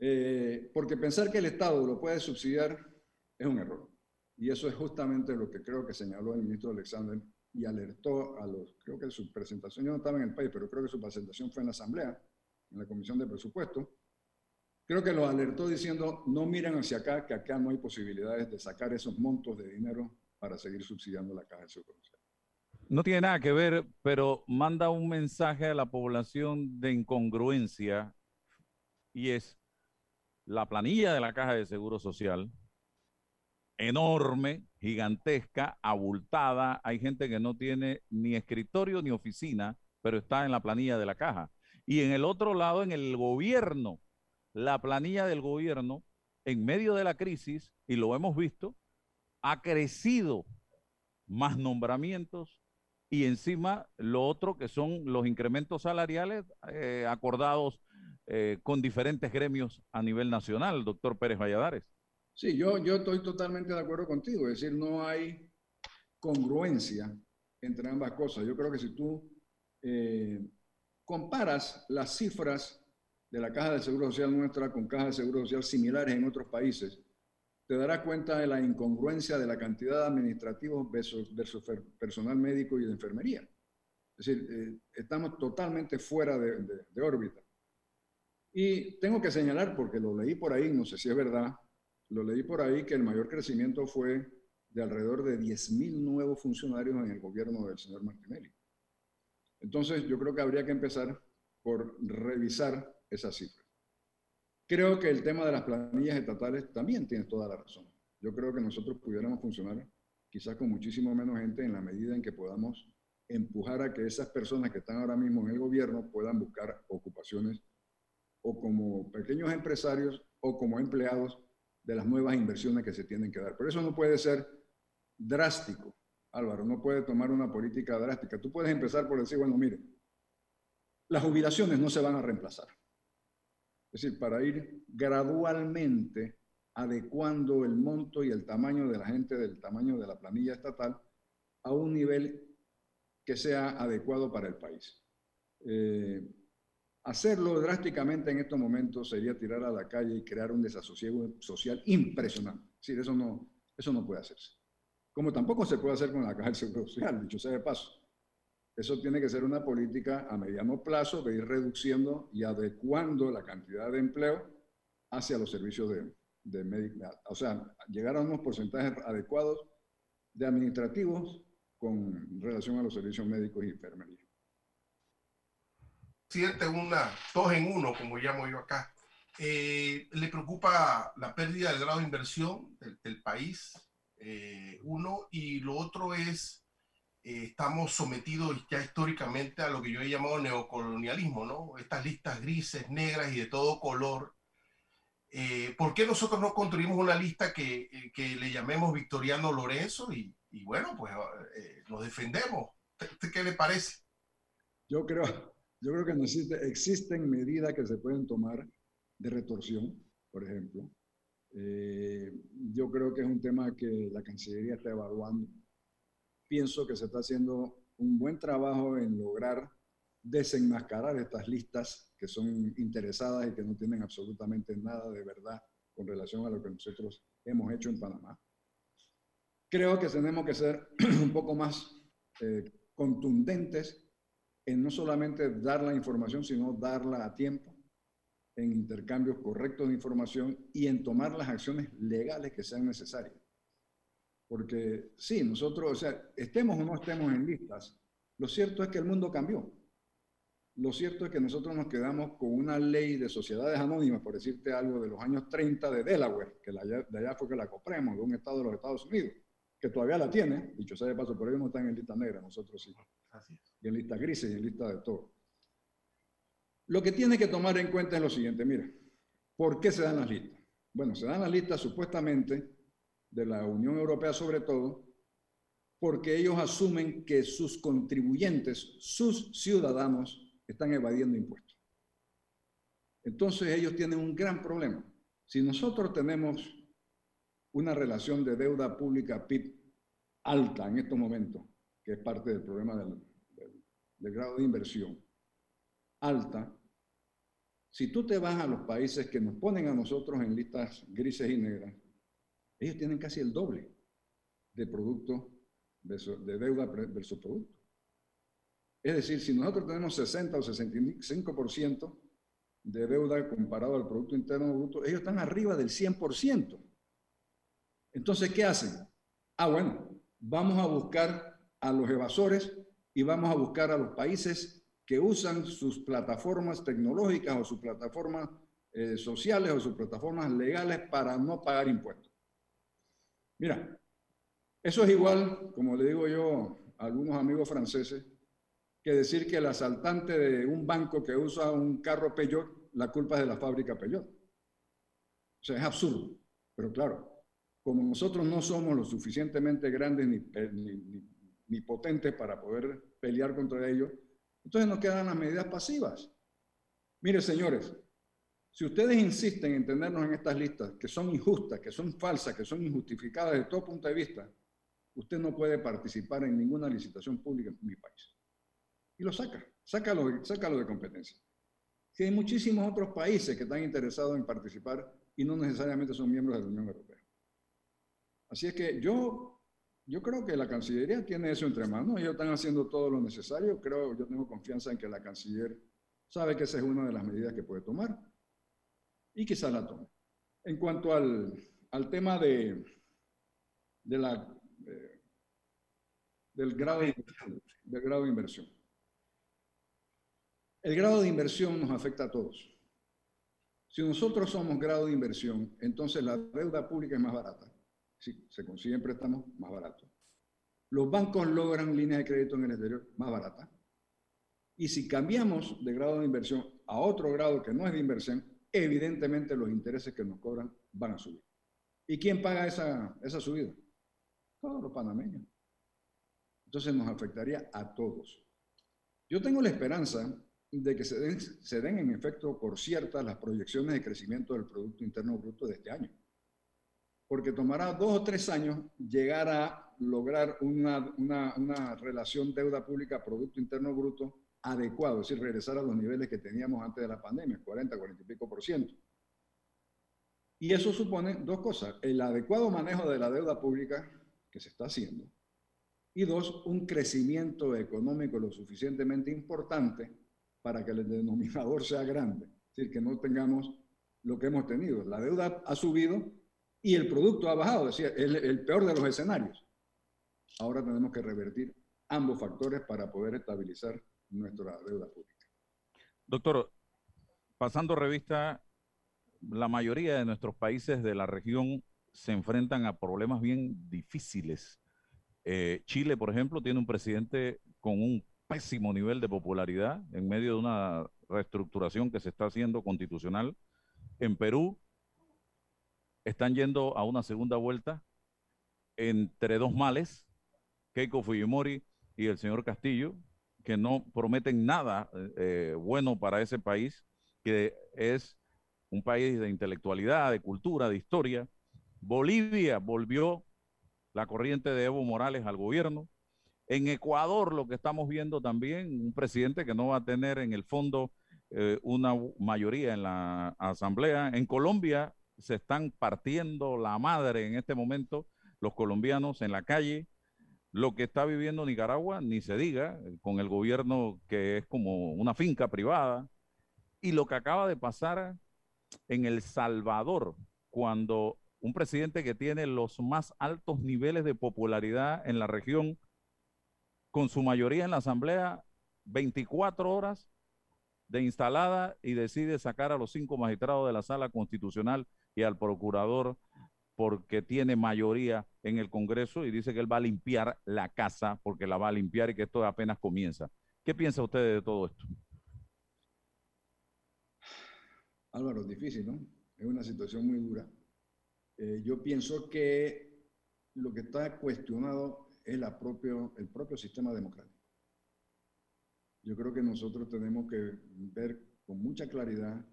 eh, porque pensar que el Estado lo puede subsidiar es un error. Y eso es justamente lo que creo que señaló el ministro Alexander y alertó a los, creo que su presentación, yo no estaba en el país, pero creo que su presentación fue en la Asamblea, en la Comisión de Presupuesto, creo que lo alertó diciendo, no miren hacia acá, que acá no hay posibilidades de sacar esos montos de dinero para seguir subsidiando la caja de seguro No tiene nada que ver, pero manda un mensaje a la población de incongruencia y es la planilla de la caja de seguro social, enorme, gigantesca, abultada. Hay gente que no tiene ni escritorio ni oficina, pero está en la planilla de la caja. Y en el otro lado, en el gobierno, la planilla del gobierno, en medio de la crisis, y lo hemos visto, ha crecido más nombramientos, y encima lo otro que son los incrementos salariales eh, acordados eh, con diferentes gremios a nivel nacional, doctor Pérez Valladares. Sí, yo, yo estoy totalmente de acuerdo contigo, es decir, no hay congruencia entre ambas cosas. Yo creo que si tú eh, comparas las cifras de la Caja de Seguro Social nuestra con cajas de Seguro Social similares en otros países, te darás cuenta de la incongruencia de la cantidad de administrativos versus, personal médico y de enfermería. Es decir, eh, estamos totalmente fuera de, de, órbita. Y tengo que señalar, porque lo leí por ahí, no sé si es verdad, lo leí por ahí que el mayor crecimiento fue de alrededor de 10.000 nuevos funcionarios en el gobierno del señor Martinelli. Entonces, yo creo que habría que empezar por revisar esa cifra. Creo que el tema de las planillas estatales también tiene toda la razón. Yo creo que nosotros pudiéramos funcionar quizás con muchísimo menos gente en la medida en que podamos empujar a que esas personas que están ahora mismo en el gobierno puedan buscar ocupaciones o como pequeños empresarios o como empleados de las nuevas inversiones que se tienen que dar. Pero eso no puede ser drástico, Álvaro, no puede tomar una política drástica. Tú puedes empezar por decir, bueno, mire, las jubilaciones no se van a reemplazar. Es decir, para ir gradualmente adecuando el monto y el tamaño de la gente del tamaño de la planilla estatal a un nivel que sea adecuado para el país. Eh, hacerlo drásticamente en estos momentos sería tirar a la calle y crear un desasosiego social impresionante. Es decir, eso no, eso no puede hacerse. Como tampoco se puede hacer con la caja del Seguro Social, dicho sea de paso. Eso tiene que ser una política a mediano plazo de ir reduciendo y adecuando la cantidad de empleo hacia los servicios de, de O sea, llegar a unos porcentajes adecuados de administrativos con relación a los servicios médicos y enfermería. Siente una dos en uno, como llamo yo acá. Eh, ¿Le preocupa la pérdida del grado de inversión del, país? Eh, uno, y lo otro es eh, estamos sometidos ya históricamente a lo que yo he llamado neocolonialismo, ¿no? Estas listas grises, negras y de todo color. Eh, ¿Por qué nosotros no construimos una lista que, eh, que le llamemos Victoriano Lorenzo y, y bueno, pues lo defendemos? ¿Qué le parece? Yo creo, yo creo que no existe, existen medidas que se pueden tomar de retorsión, por ejemplo. yo creo que es un tema que la Cancillería está evaluando pienso que se está haciendo un buen trabajo en lograr desenmascarar estas listas que son interesadas y que no tienen absolutamente nada de verdad con relación a lo que nosotros hemos hecho en Panamá. Creo que tenemos que ser un poco más eh, contundentes en no solamente dar la información, sino darla a tiempo, en intercambios correctos de información y en tomar las acciones legales que sean necesarias. Porque sí, nosotros, o sea, estemos o no estemos en listas, lo cierto es que el mundo cambió. Lo cierto es que nosotros nos quedamos con una ley de sociedades anónimas, por decirte algo, de los años 30 de Delaware, que de allá fue que la compramos, de un estado de los Estados Unidos, que todavía la tiene, dicho sea de paso, pero ellos no están en lista negra, nosotros sí. Y en lista grises y en lista de todo. Lo que tiene que tomar en cuenta es lo siguiente, mira, ¿por qué se dan las listas? Bueno, se dan las listas supuestamente de la Unión Europea sobre todo, porque ellos asumen que sus contribuyentes, sus ciudadanos, están evadiendo impuestos. Entonces ellos tienen un gran problema. Si nosotros tenemos una relación de deuda pública PIB alta en estos momentos, que es parte del problema del, del grado de inversión, alta, si tú te vas a los países que nos ponen a nosotros en listas grises y negras, ellos tienen casi el doble de producto, de, deuda versus producto. Es decir, si nosotros tenemos 60 o 65% de deuda comparado al Producto Interno Bruto, ellos están arriba del 100%. Entonces, ¿qué hacen? Ah, bueno, vamos a buscar a los evasores y vamos a buscar a los países que usan sus plataformas tecnológicas o sus plataformas eh, sociales o sus plataformas legales para no pagar impuestos. Mira, eso es igual, como le digo yo a algunos amigos franceses, que decir que el asaltante de un banco que usa un carro Peugeot, la culpa es de la fábrica Peugeot. O sea, es absurdo. Pero claro, como nosotros no somos lo suficientemente grandes ni, ni potentes para poder pelear contra ellos. Entonces nos quedan las medidas pasivas. Mire, señores, si ustedes insisten en tenernos en estas listas que son injustas, que son falsas, que son injustificadas desde todo punto de vista, usted no puede participar en ninguna licitación pública en mi país. Y lo saca, sácalo, sácalo de competencia. Que hay muchísimos otros países que están interesados en participar y no necesariamente son miembros de la Unión Europea. Así es que yo, yo creo que la Cancillería tiene eso entre manos. Ellos están haciendo todo lo necesario. Creo, yo tengo confianza en que la Canciller sabe que esa es una de las medidas que puede tomar y quizás la tome. En cuanto al, al tema de, de la, del, grado del grado de inversión. El grado de inversión nos afecta a todos. Si nosotros somos grado de inversión, entonces la deuda pública es más barata. Sí, se consiguen préstamos más baratos. Los bancos logran líneas de crédito en el exterior más baratas. Y si cambiamos de grado de inversión a otro grado que no es de inversión, evidentemente los intereses que nos cobran van a subir. ¿Y quién paga esa, esa subida? Todos los panameños. Entonces nos afectaría a todos. Yo tengo la esperanza de que se den, se den en efecto por ciertas las proyecciones de crecimiento del Producto Interno Bruto de este año. Porque tomará dos o tres años llegar a lograr una, una, una relación deuda pública-Producto Interno Bruto adecuado, es decir, regresar a los niveles que teníamos antes de la pandemia, 40, 40 y pico por ciento. Y eso supone dos cosas, el adecuado manejo de la deuda pública que se está haciendo, y dos, un crecimiento económico lo suficientemente importante para que el denominador sea grande, es decir, que no tengamos lo que hemos tenido. La deuda ha subido y el producto ha bajado, es decir, el, el peor de los escenarios. Ahora tenemos que revertir ambos factores para poder estabilizar nuestra deuda pública. Doctor, pasando revista, la mayoría de nuestros países de la región se enfrentan a problemas bien difíciles. Eh, Chile, por ejemplo, tiene un presidente con un pésimo nivel de popularidad en medio de una reestructuración que se está haciendo constitucional. En Perú están yendo a una segunda vuelta entre dos males, Keiko Fujimori y el señor Castillo, que no prometen nada eh, bueno para ese país, que es un país de intelectualidad, de cultura, de historia. Bolivia volvió la corriente de Evo Morales al gobierno. En Ecuador, lo que estamos viendo también, un presidente que no va a tener en el fondo eh, una mayoría en la asamblea. En Colombia se están partiendo la madre en este momento los colombianos en la calle lo que está viviendo Nicaragua, ni se diga, con el gobierno que es como una finca privada, y lo que acaba de pasar en El Salvador, cuando un presidente que tiene los más altos niveles de popularidad en la región, con su mayoría en la Asamblea, 24 horas de instalada y decide sacar a los cinco magistrados de la sala constitucional y al procurador porque tiene mayoría en el Congreso y dice que él va a limpiar la casa porque la va a limpiar y que esto apenas comienza. ¿Qué piensa usted de todo esto? Álvaro, difícil, ¿no? Es una situación muy dura. Eh, yo pienso que lo que está cuestionado es la propio, el propio sistema democrático. Yo creo que nosotros tenemos que ver con mucha claridad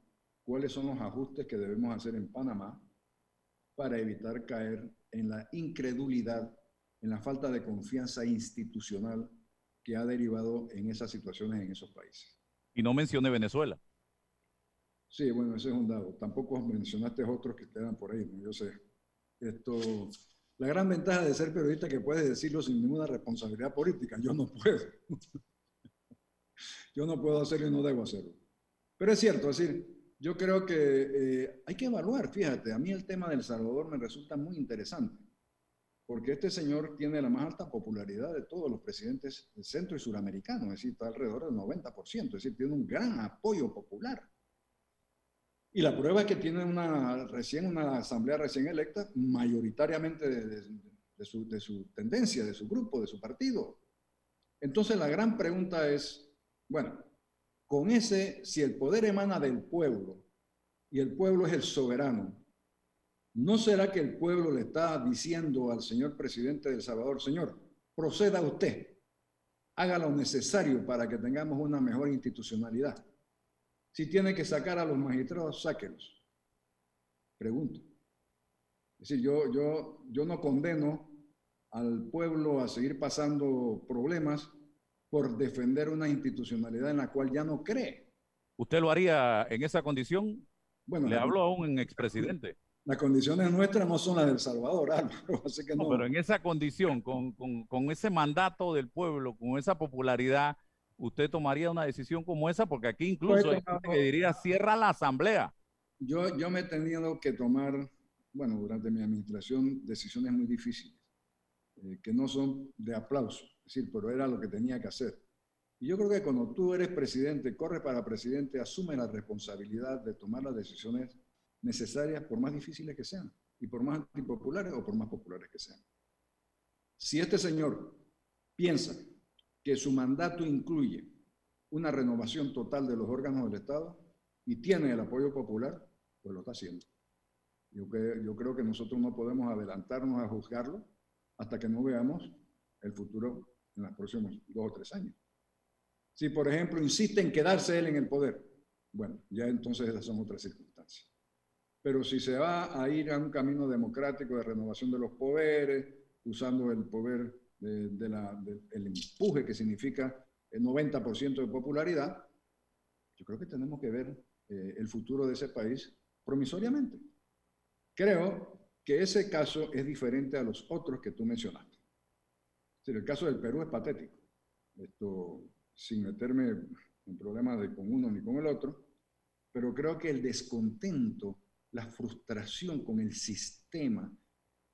cuáles son los ajustes que debemos hacer en Panamá para evitar caer en la incredulidad, en la falta de confianza institucional que ha derivado en esas situaciones en esos países. Y no mencione Venezuela. Sí, bueno, ese es un dado. Tampoco mencionaste otros que quedan por ahí, ¿no? yo sé. Esto, la gran ventaja de ser periodista es que puedes decirlo sin ninguna responsabilidad política. Yo no puedo. yo no puedo hacerlo y no debo hacerlo. Pero es cierto, es decir, yo creo que eh, hay que evaluar, fíjate, a mí el tema del Salvador me resulta muy interesante, porque este señor tiene la más alta popularidad de todos los presidentes centro y suramericano, es decir, está alrededor del 90%, es decir, tiene un gran apoyo popular. Y la prueba es que tiene una, recién, una asamblea recién electa, mayoritariamente de, su, de su tendencia, de su grupo, de su partido. Entonces la gran pregunta es, bueno, con ese, si el poder emana del pueblo y el pueblo es el soberano, ¿no será que el pueblo le está diciendo al señor presidente de El Salvador, señor, proceda usted, haga lo necesario para que tengamos una mejor institucionalidad. Si tiene que sacar a los magistrados, sáquelos. Pregunto. Es decir, yo, yo, yo no condeno al pueblo a seguir pasando problemas por defender una institucionalidad en la cual ya no cree. ¿Usted lo haría en esa condición? Bueno, le hablo a un expresidente. Las condiciones nuestras no son las del Salvador, Álvaro, así que no. Pero en esa condición, con, con, con, ese mandato del pueblo, con esa popularidad, ¿usted tomaría una decisión como esa? Porque aquí incluso hay gente que diría, cierra la asamblea. Yo, yo me he tenido que tomar, bueno, durante mi administración, decisiones muy difíciles. Eh, que no son de aplauso, decir, pero era lo que tenía que hacer. Y yo creo que cuando tú eres presidente, corres para presidente, asume la responsabilidad de tomar las decisiones necesarias, por más difíciles que sean, y por más antipopulares o por más populares que sean. Si este señor piensa que su mandato incluye una renovación total de los órganos del Estado y tiene el apoyo popular, pues lo está haciendo. Yo, yo creo que nosotros no podemos adelantarnos a juzgarlo hasta que no veamos el futuro en los próximos dos o tres años. Si, por ejemplo, insiste en quedarse él en el poder, bueno, ya entonces esas son otras circunstancias. Pero si se va a ir a un camino democrático de renovación de los poderes, usando el poder de, la, del empuje que significa el 90% de popularidad, yo creo que tenemos que ver eh, el futuro de ese país promisoriamente. Creo que ese caso es diferente a los otros que tú mencionaste. El caso del Perú es patético. Esto, sin meterme en problemas de con uno ni con el otro, pero creo que el descontento, la frustración con el sistema,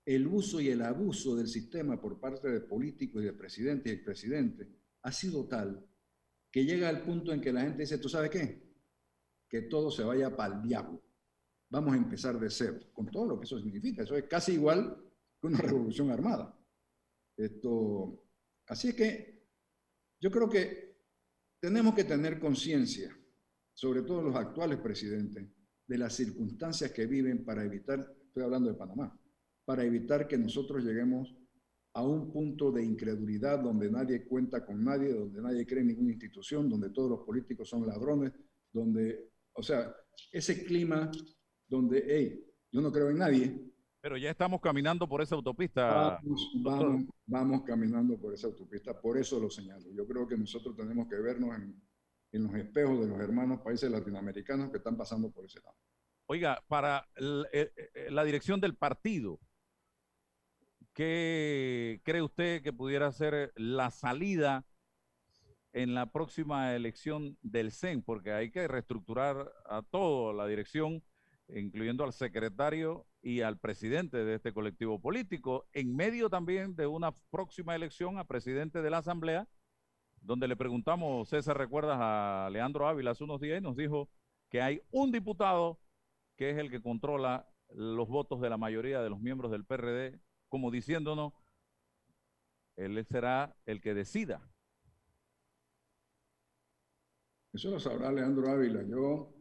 el uso y el abuso del sistema por parte de políticos y de presidentes y expresidentes ha sido tal que llega al punto en que la gente dice, ¿tú sabes qué? Que todo se vaya para el diablo vamos a empezar de cero, con todo lo que eso significa. Eso es casi igual que una revolución armada. Esto, así que yo creo que tenemos que tener conciencia, sobre todo los actuales presidentes, de las circunstancias que viven para evitar, estoy hablando de Panamá, para evitar que nosotros lleguemos a un punto de incredulidad donde nadie cuenta con nadie, donde nadie cree en ninguna institución, donde todos los políticos son ladrones, donde, o sea, ese clima donde, hey, yo no creo en nadie. Pero ya estamos caminando por esa autopista. Vamos, vamos, caminando por esa autopista, por eso lo señalo. Yo creo que nosotros tenemos que vernos en, en los espejos de los hermanos países latinoamericanos que están pasando por ese lado. Oiga, para eh, eh, la dirección del partido, ¿qué cree usted que pudiera ser la salida en la próxima elección del CEN? Porque hay que reestructurar a todo la dirección incluyendo al secretario y al presidente de este colectivo político, en medio también de una próxima elección a presidente de la Asamblea, donde le preguntamos, César, ¿recuerdas a Leandro Ávila hace unos días? Y nos dijo que hay un diputado que es el que controla los votos de la mayoría de los miembros del PRD, como diciéndonos, él será el que decida. Eso lo sabrá Leandro Ávila. Yo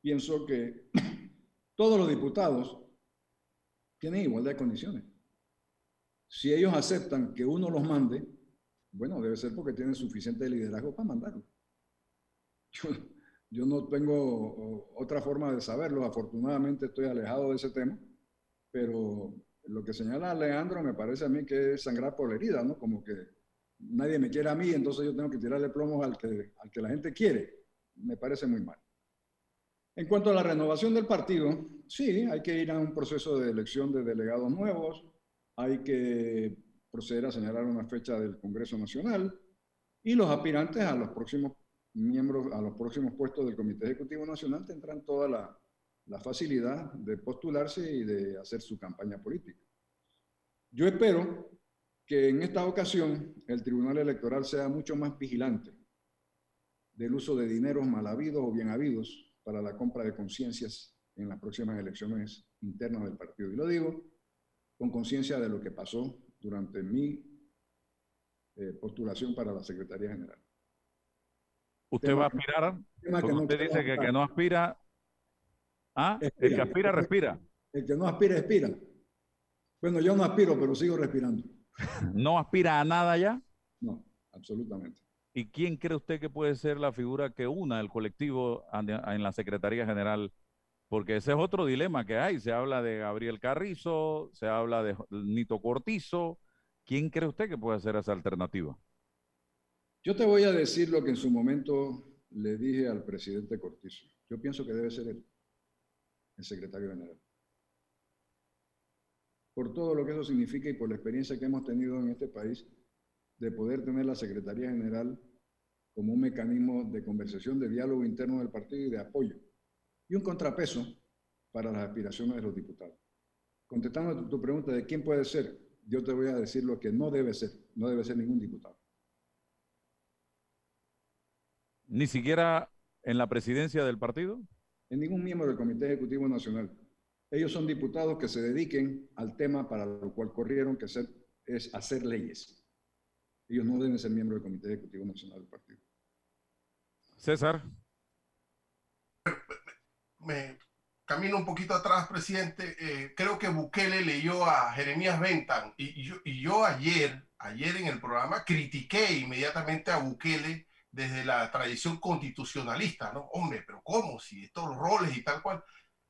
pienso que todos los diputados tienen igualdad de condiciones. Si ellos aceptan que uno los mande, bueno, debe ser porque tienen suficiente liderazgo para mandarlo. Yo, no tengo otra forma de saberlo. Afortunadamente estoy alejado de ese tema, pero lo que señala Leandro me parece a mí que es sangrar por la herida, ¿no? Como que nadie me quiere a mí, entonces yo tengo que tirarle plomos al que, al que la gente quiere. Me parece muy mal. En cuanto a la renovación del partido, sí, hay que ir a un proceso de elección de delegados nuevos, hay que proceder a señalar una fecha del Congreso Nacional y los aspirantes a los próximos miembros, a los próximos puestos del Comité Ejecutivo Nacional tendrán toda la, facilidad de postularse y de hacer su campaña política. Yo espero que en esta ocasión el Tribunal Electoral sea mucho más vigilante del uso de dineros mal habidos o bien habidos para la compra de conciencias en las próximas elecciones internas del partido. Y lo digo con conciencia de lo que pasó durante mi eh, postulación para la Secretaría General. ¿Usted va a aspirar? usted dice que, que no aspira. ¿Ah? el que aspira, respira. El que no aspira, expira. Bueno, yo no aspiro, pero sigo respirando. ¿No aspira a nada ya? No, absolutamente. ¿Y quién cree usted que puede ser la figura que una el colectivo en la Secretaría General? Porque ese es otro dilema que hay. Se habla de Gabriel Carrizo, se habla de Nito Cortizo. ¿Quién cree usted que puede ser esa alternativa? Yo te voy a decir lo que en su momento le dije al presidente Cortizo. Yo pienso que debe ser él, el secretario general. Por todo lo que eso significa y por la experiencia que hemos tenido en este país de poder tener la Secretaría General como un mecanismo de conversación, de diálogo interno del partido y de apoyo. Y un contrapeso para las aspiraciones de los diputados. Contestando a tu pregunta de quién puede ser, yo te voy a decir lo que no debe ser. No debe ser ningún diputado. ¿Ni siquiera en la presidencia del partido? En ningún miembro del Comité Ejecutivo Nacional. Ellos son diputados que se dediquen al tema para lo cual corrieron, que es hacer leyes. Ellos no deben ser miembros del Comité Ejecutivo Nacional del partido. César. Me camino un poquito atrás, presidente. Eh, creo que Bukele leyó a Jeremías Bentham y, yo, y yo ayer, ayer en el programa, critiqué inmediatamente a Bukele desde la tradición constitucionalista, ¿no? Hombre, pero ¿cómo? Si estos roles y tal cual.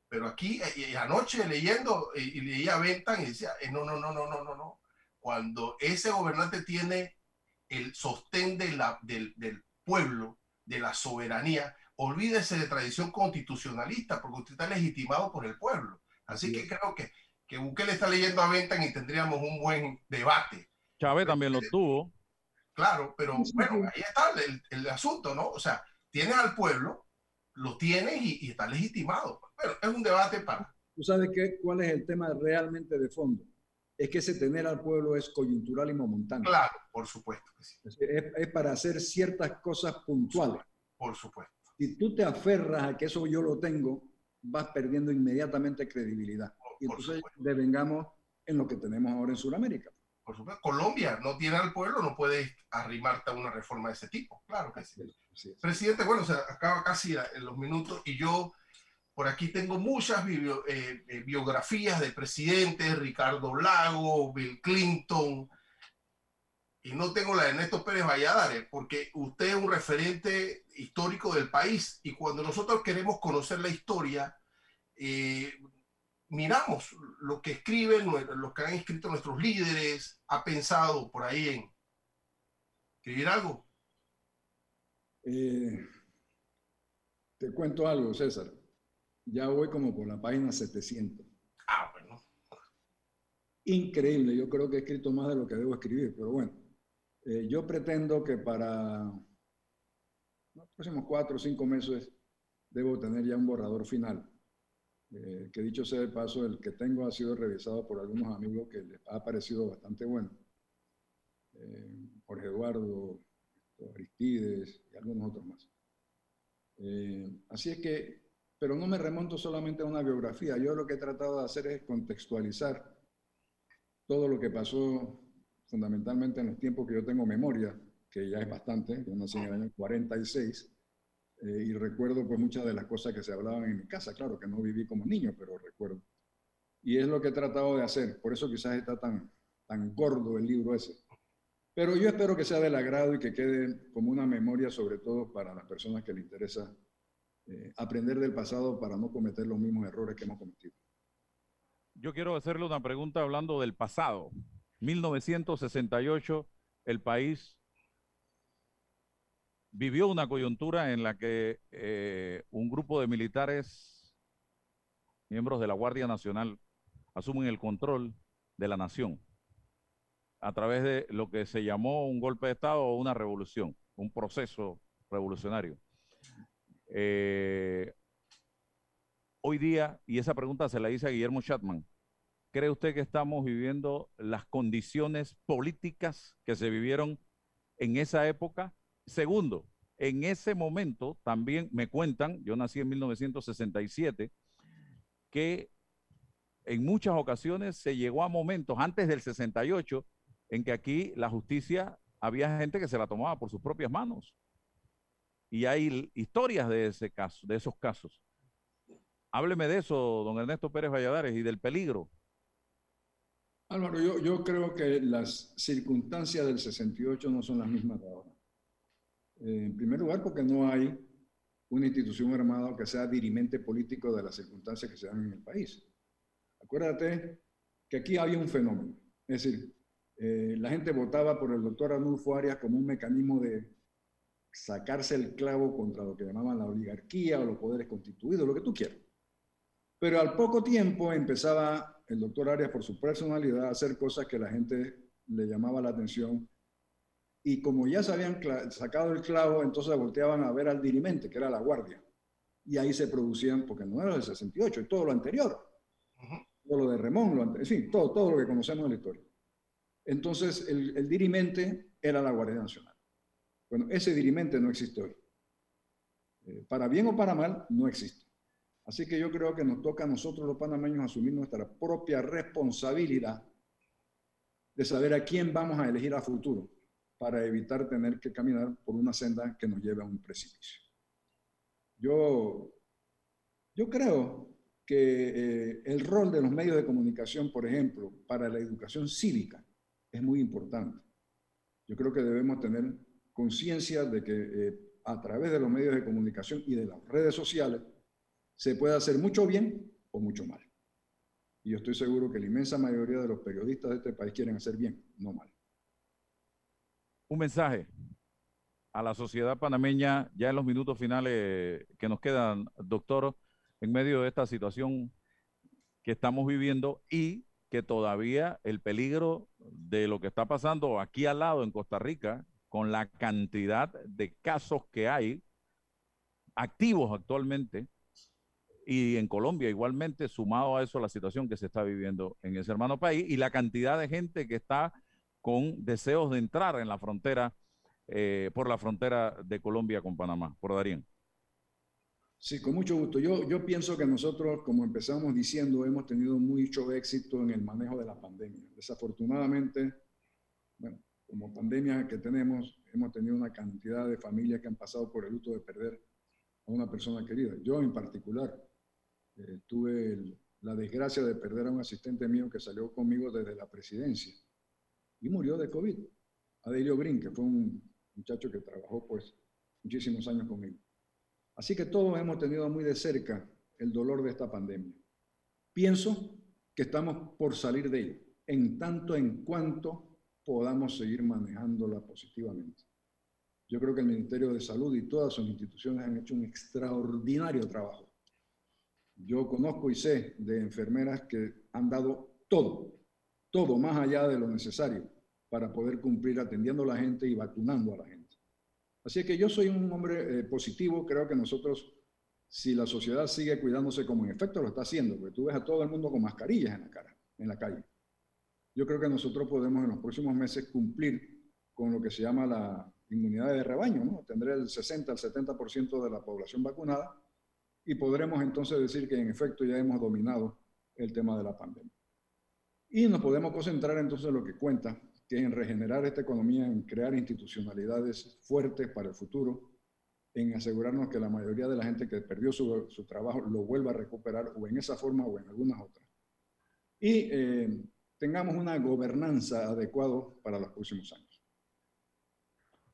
Pero aquí, eh, y anoche leyendo, eh, y, leía Bentham y decía, eh, no, no, no, no, no, no, no. Cuando ese gobernante tiene el sostén de la, del, del pueblo, de la soberanía, olvídese de tradición constitucionalista, porque usted está legitimado por el pueblo. Así que creo que, que Bukele está leyendo a Bentham y tendríamos un buen debate. Chávez también lo tuvo. Claro, pero bueno, ahí está el, asunto, ¿no? O sea, tienes al pueblo, lo tienes y, está legitimado. Pero es un debate para... ¿Tú sabes qué, cuál es el tema realmente de fondo? Es que ese tener al pueblo es coyuntural y momentáneo. Claro, por supuesto que sí. Es, para hacer ciertas cosas puntuales. Por supuesto. Si tú te aferras a que eso yo lo tengo, vas perdiendo inmediatamente credibilidad. y entonces devengamos en lo que tenemos ahora en Sudamérica por supuesto. Colombia no tiene al pueblo, no puede arrimarte a una reforma de ese tipo. Claro que sí. Presidente, bueno, se acaba casi en los minutos y yo por aquí tengo muchas eh, eh, biografías de presidentes, Ricardo Lago, Bill Clinton, y no tengo la de Ernesto Pérez Valladares, porque usted es un referente histórico del país y cuando nosotros queremos conocer la historia, eh, miramos lo que escriben, lo que han escrito nuestros líderes, ha pensado por ahí en escribir algo. Te cuento algo, César. Ya voy como por la página 700. Ah, bueno. Increíble, yo creo que he escrito más de lo que debo escribir, pero bueno, eh, yo pretendo que para los próximos cuatro o cinco meses debo tener ya un borrador final eh, que dicho sea de paso, el que tengo ha sido revisado por algunos amigos que les ha parecido bastante bueno. Eh, Jorge Eduardo, Aristides y algunos otros más. Eh, así es que, pero no me remonto solamente a una biografía. Yo lo que he tratado de hacer es contextualizar todo lo que pasó fundamentalmente en los tiempos que yo tengo memoria, que ya es bastante, yo nací en el año 46, eh, y recuerdo pues muchas de las cosas que se hablaban en mi casa, claro que no viví como niño, pero recuerdo. Y es lo que he tratado de hacer, por eso quizás está tan, tan gordo el libro ese. Pero yo espero que sea del agrado y que quede como una memoria, sobre todo para las personas que le interesa eh, aprender del pasado para no cometer los mismos errores que hemos cometido. Yo quiero hacerle una pregunta hablando del pasado. 1968, el país vivió una coyuntura en la que eh, un grupo de militares, miembros de la Guardia Nacional, asumen el control de la nación a través de lo que se llamó un golpe de Estado o una revolución, un proceso revolucionario. Eh, hoy día, y esa pregunta se la hice a Guillermo Chatman, ¿cree usted que estamos viviendo las condiciones políticas que se vivieron en esa época Segundo, en ese momento también me cuentan, yo nací en 1967, que en muchas ocasiones se llegó a momentos antes del 68 en que aquí la justicia había gente que se la tomaba por sus propias manos. Y hay historias de ese caso, de esos casos. Hábleme de eso, don Ernesto Pérez Valladares, y del peligro Álvaro, yo, yo creo que las circunstancias del 68 no son las mismas de ahora. Eh, en primer lugar, porque no hay una institución armada que sea dirimente político de las circunstancias que se dan en el país. Acuérdate que aquí había un fenómeno. Es decir, eh, la gente votaba por el doctor Arnulfo Arias como un mecanismo de sacarse el clavo contra lo que llamaban la oligarquía o los poderes constituidos, lo que tú quieras. Pero al poco tiempo empezaba el doctor Arias, por su personalidad, a hacer cosas que la gente le llamaba la atención. Y como ya se habían sacado el clavo, entonces volteaban a ver al dirimente, que era la guardia. Y ahí se producían, porque no era del 68, es todo lo anterior. Todo lo de Remón, lo en fin, todo, todo lo que conocemos de la historia. Entonces, el, el dirimente era la Guardia Nacional. Bueno, ese dirimente no existe hoy. Eh, para bien o para mal, no existe. Así que yo creo que nos toca a nosotros los panameños asumir nuestra propia responsabilidad de saber a quién vamos a elegir a futuro para evitar tener que caminar por una senda que nos lleve a un precipicio. Yo, yo creo que eh, el rol de los medios de comunicación, por ejemplo, para la educación cívica es muy importante. Yo creo que debemos tener conciencia de que eh, a través de los medios de comunicación y de las redes sociales se puede hacer mucho bien o mucho mal. Y yo estoy seguro que la inmensa mayoría de los periodistas de este país quieren hacer bien, no mal. Un mensaje a la sociedad panameña ya en los minutos finales que nos quedan, doctor, en medio de esta situación que estamos viviendo y que todavía el peligro de lo que está pasando aquí al lado en Costa Rica con la cantidad de casos que hay activos actualmente y en Colombia igualmente, sumado a eso la situación que se está viviendo en ese hermano país y la cantidad de gente que está con deseos de entrar en la frontera, eh, por la frontera de Colombia con Panamá. Por Darín. Sí, con mucho gusto. Yo pienso que nosotros, como empezamos diciendo, hemos tenido mucho éxito en el manejo de la pandemia. Desafortunadamente, bueno, como pandemia que tenemos, hemos tenido una cantidad de familias que han pasado por el luto de perder a una persona querida. Yo en particular eh, tuve la desgracia de perder a un asistente mío que salió conmigo desde la presidencia y murió de COVID. Adelio Green, que fue un muchacho que trabajó pues muchísimos años conmigo. Así que todos hemos tenido muy de cerca el dolor de esta pandemia. Pienso que estamos por salir de ella, en tanto en cuanto podamos seguir manejándola positivamente. Yo creo que el Ministerio de Salud y todas sus instituciones han hecho un extraordinario trabajo. Yo conozco y sé de enfermeras que han dado todo, todo más allá de lo necesario para poder cumplir atendiendo a la gente y vacunando a la gente. Así que yo soy un hombre eh, positivo, creo que nosotros, si la sociedad sigue cuidándose como en efecto lo está haciendo, porque tú ves a todo el mundo con mascarillas en la cara, en la calle, yo creo que nosotros podemos en los próximos meses cumplir con lo que se llama la inmunidad de rebaño, ¿no? Tendré el 60 al 70% de la población vacunada y podremos entonces decir que en efecto ya hemos dominado el tema de la pandemia. Y nos podemos concentrar entonces en lo que cuenta, que es en regenerar esta economía, en crear institucionalidades fuertes para el futuro, en asegurarnos que la mayoría de la gente que perdió su, su trabajo lo vuelva a recuperar o en esa forma o en algunas otras. Y eh, tengamos una gobernanza adecuada para los próximos años.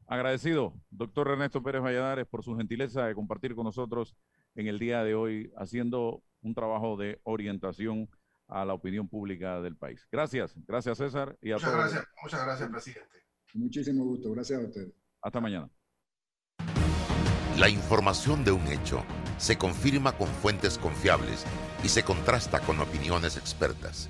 Agradecido, doctor Ernesto Pérez Valladares, por su gentileza de compartir con nosotros en el día de hoy, haciendo un trabajo de orientación a la opinión pública del país. Gracias, gracias César. Y a muchas gracias, muchas gracias, presidente. Muchísimo gusto, gracias a ustedes. Hasta mañana. La información de un hecho se confirma con fuentes confiables y se contrasta con opiniones expertas.